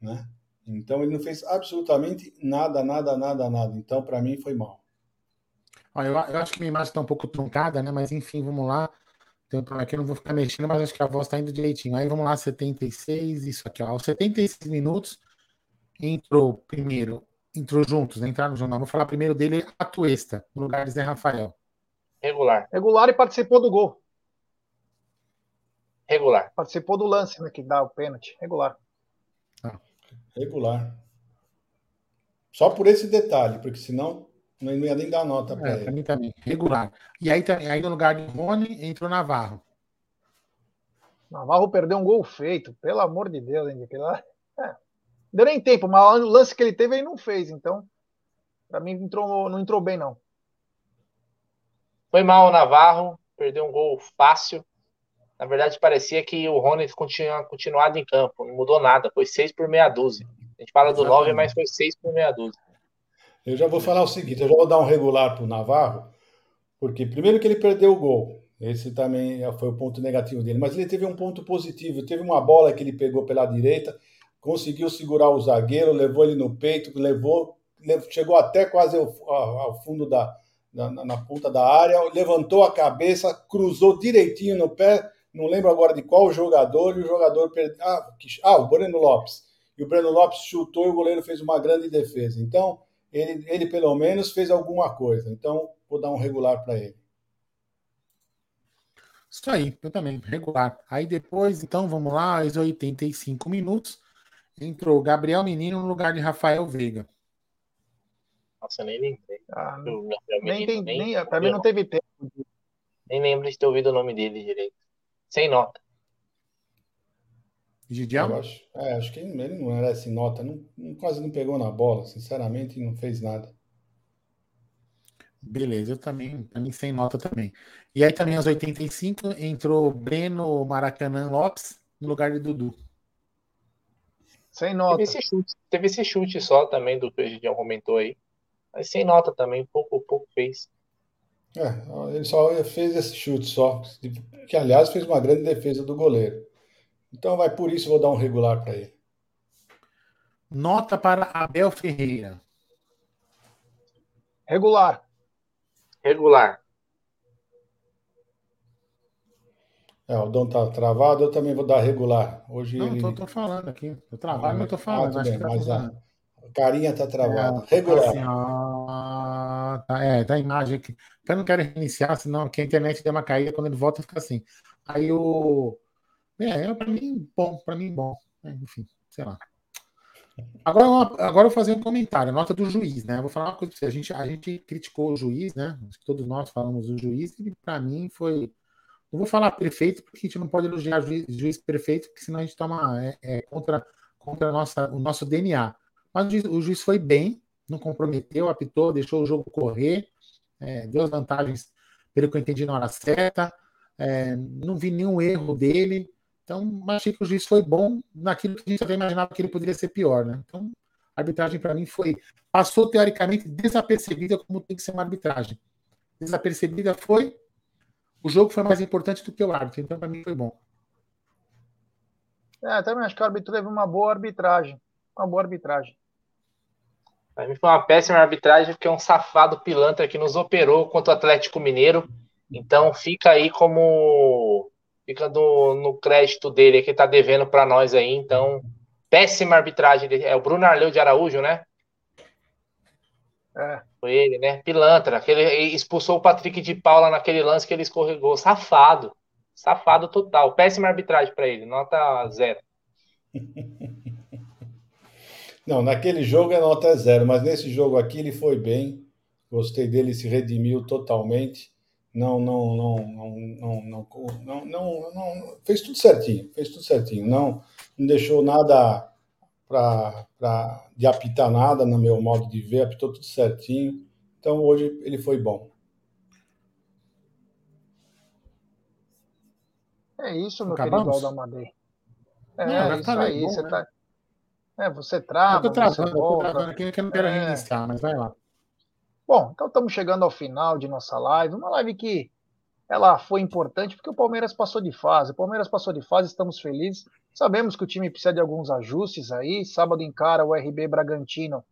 né? Então ele não fez absolutamente nada, nada, nada, nada. Então para mim foi mal. Ó, eu, eu acho que minha imagem está um pouco truncada, né? Mas enfim, vamos lá. Tem um problema aqui, eu não vou ficar mexendo, mas acho que a voz está indo direitinho. Aí vamos lá, 76, isso aqui, ó. Aos 76 minutos, entrou primeiro, entrou juntos, né? Entraram no jornal. Vou falar primeiro dele, Atuesta, no lugar de Zé Rafael. Regular. Regular e participou do gol. Regular. Participou do lance, né? Que dá o pênalti. Regular. Regular. Só por esse detalhe, porque senão não ia nem dar nota para É, ele. mim também, regular. E aí, também- aí no lugar de Rony, entrou Navarro. Navarro perdeu um gol feito. Pelo amor de Deus, hein? Aquele lá. É. Não deu nem tempo, mas o lance que ele teve ele não fez. Então, para mim, entrou, não entrou bem, não. Foi mal o Navarro, perdeu um gol fácil. Na verdade, parecia que o Rony tinha continuado em campo, não mudou nada, foi 6 por meia dúzia. A gente fala do 9, mas foi 6 por meia dúzia. Eu já vou falar o seguinte, eu já vou dar um regular para o Navarro, porque primeiro que ele perdeu o gol, esse também foi o ponto negativo dele, mas ele teve um ponto positivo, teve uma bola que ele pegou pela direita, conseguiu segurar o zagueiro, levou ele no peito, levou, chegou até quase ao, ao fundo da na, na, ponta da área, levantou a cabeça, cruzou direitinho no pé, não lembro agora de qual jogador, e o jogador perdeu, ah, ah, o Breno Lopes. E o Breno Lopes chutou e o goleiro fez uma grande defesa. Então, ele, ele pelo menos fez alguma coisa. Então, vou dar um regular para ele. Isso aí, eu também, regular. Aí depois, então, vamos lá, aos 85 minutos, entrou Gabriel Menino no lugar de Rafael Veiga. Nossa, nem lembrei. Ah, nem tem, nem, pra mim não teve tempo. nem lembro de ter ouvido o nome dele direito. Sem nota. Gidião? Eu acho, é, acho que ele não merece nota, não, não- quase não pegou na bola, sinceramente, não fez nada. Beleza, eu também, pra mim sem nota também. E aí também aos 85 entrou Breno Maracanã Lopes no lugar de Dudu. Sem Teve nota. esse chute, teve esse chute só também do que o Egidião comentou aí. Mas sem nota também, pouco, pouco fez. É, ele só fez esse chute só, que aliás fez uma grande defesa do goleiro. Então vai por isso, vou dar um regular para ele. Nota para Abel Ferreira. Regular. Regular. É, o Dom tá travado, eu também vou dar regular. Hoje Não, ele. tô, tô falando aqui. Eu trabalho, Ah, mas eu tô ah, falando. tudo acho bem, que tá mas a, carinha tá travada. É, Regular. assim, ó, tá, é, tá a imagem aqui. Eu não quero reiniciar, senão que a internet deu uma caída, quando ele volta fica assim. Aí o. É, pra mim, bom, pra mim, bom. É, enfim, sei lá. Agora, agora eu vou fazer um comentário, nota do juiz, né? Eu vou falar uma coisa pra você. A gente, a gente criticou o juiz, né? Todos nós falamos do juiz, e pra mim foi. Não vou falar perfeito, porque a gente não pode elogiar juiz, juiz perfeito, porque senão a gente toma é, é, contra, contra nossa, o nosso DNA. Mas o juiz, o juiz foi bem, não comprometeu, apitou, deixou o jogo correr, é, deu as vantagens, pelo que eu entendi, na hora certa. é, não vi nenhum erro dele. Então, achei que o juiz foi bom naquilo que a gente até imaginava que ele poderia ser pior, né? Então, a arbitragem para mim foi. Passou teoricamente desapercebida como tem que ser uma arbitragem. Desapercebida foi. O jogo foi mais importante do que o árbitro, então para mim foi bom. É, também acho que o árbitro teve uma boa arbitragem. Uma boa arbitragem. Pra mim foi uma péssima arbitragem, porque é um safado pilantra que nos operou contra o Atlético Mineiro. Então fica aí como. Fica no, no crédito dele que tá devendo para nós aí. Então, péssima arbitragem. dele. É o Bruno Arleu de Araújo, né? É. Foi ele, né? Pilantra. Que ele expulsou o Patrick de Paula naquele lance que ele escorregou. Safado. Safado total. Péssima arbitragem para ele. Nota zero. Não, naquele jogo é nota zero, mas nesse jogo aqui ele foi bem. Gostei dele, se redimiu totalmente. Não, não, não, não, não, não, não, não, fez tudo certinho, fez tudo certinho. Não, não deixou nada para de apitar nada no meu modo de ver, apitou tudo certinho. Então hoje ele foi bom. É isso, meu Acabamos? querido Aldo Amadei. É, Não, já isso falei, aí. bom, você né? tá... É, você eu trava, tô você travando, eu tô volta. travando aqui que eu não quero É. reiniciar, mas vai lá. Bom, então estamos chegando ao final de nossa live. Uma live que ela foi importante porque o Palmeiras passou de fase. O Palmeiras passou de fase, estamos felizes. Sabemos que o time precisa de alguns ajustes aí. Sábado encara o RB Bragantino,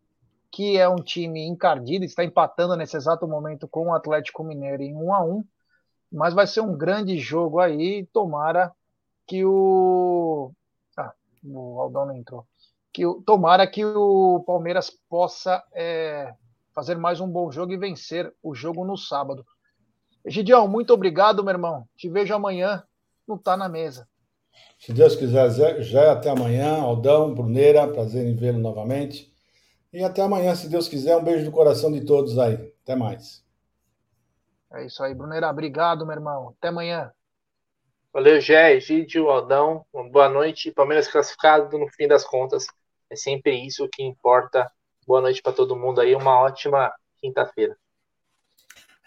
que é um time encardido, está empatando nesse exato momento com o Atlético Mineiro em 1 a 1 Mas vai ser um grande jogo aí. Tomara que o. Ah, o Aldão não entrou. Que o... Tomara que o Palmeiras possa. é, fazer mais um bom jogo e vencer o jogo no sábado. Gideão, muito obrigado, meu irmão. Te vejo amanhã no Tá na Mesa. Se Deus quiser, já até amanhã. Aldão, Bruneira, prazer em vê-lo novamente. E até amanhã, se Deus quiser. Um beijo do coração de todos aí. Até mais. É isso aí, Bruneira. Obrigado, meu irmão. Até amanhã. Valeu, Gé, Egídio, Aldão. Uma boa noite. Palmeiras classificado no fim das contas. É sempre isso que importa. Boa noite para todo mundo aí. Uma ótima quinta-feira.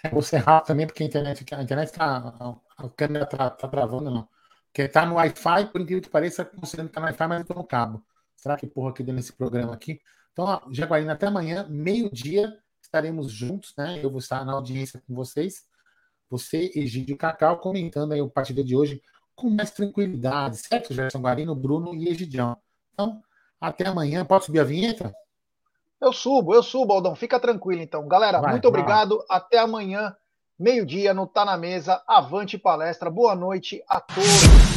É, vou ser rápido também, porque a internet, a internet tá. A, câmera tá, tá travando, não. Porque tá no Wi-Fi, por incrível que pareça, considerando que tá no Wi-Fi, mas eu tô no cabo. Será que porra aqui dentro desse programa aqui? Então, ó, Jaguarina, até amanhã, meio-dia, estaremos juntos, né? Eu vou estar na audiência com vocês. Você, Egídio e Cacau, comentando aí o partido de hoje com mais tranquilidade, certo, Gerson Guarino, Bruno e Egidião. Então, até amanhã. Pode subir a vinheta? Eu subo, eu subo, Aldão. Fica tranquilo, então. Galera, Vai, muito vai obrigado. Até amanhã, meio-dia, no Tá na Mesa. Avante palestra. Boa noite a todos.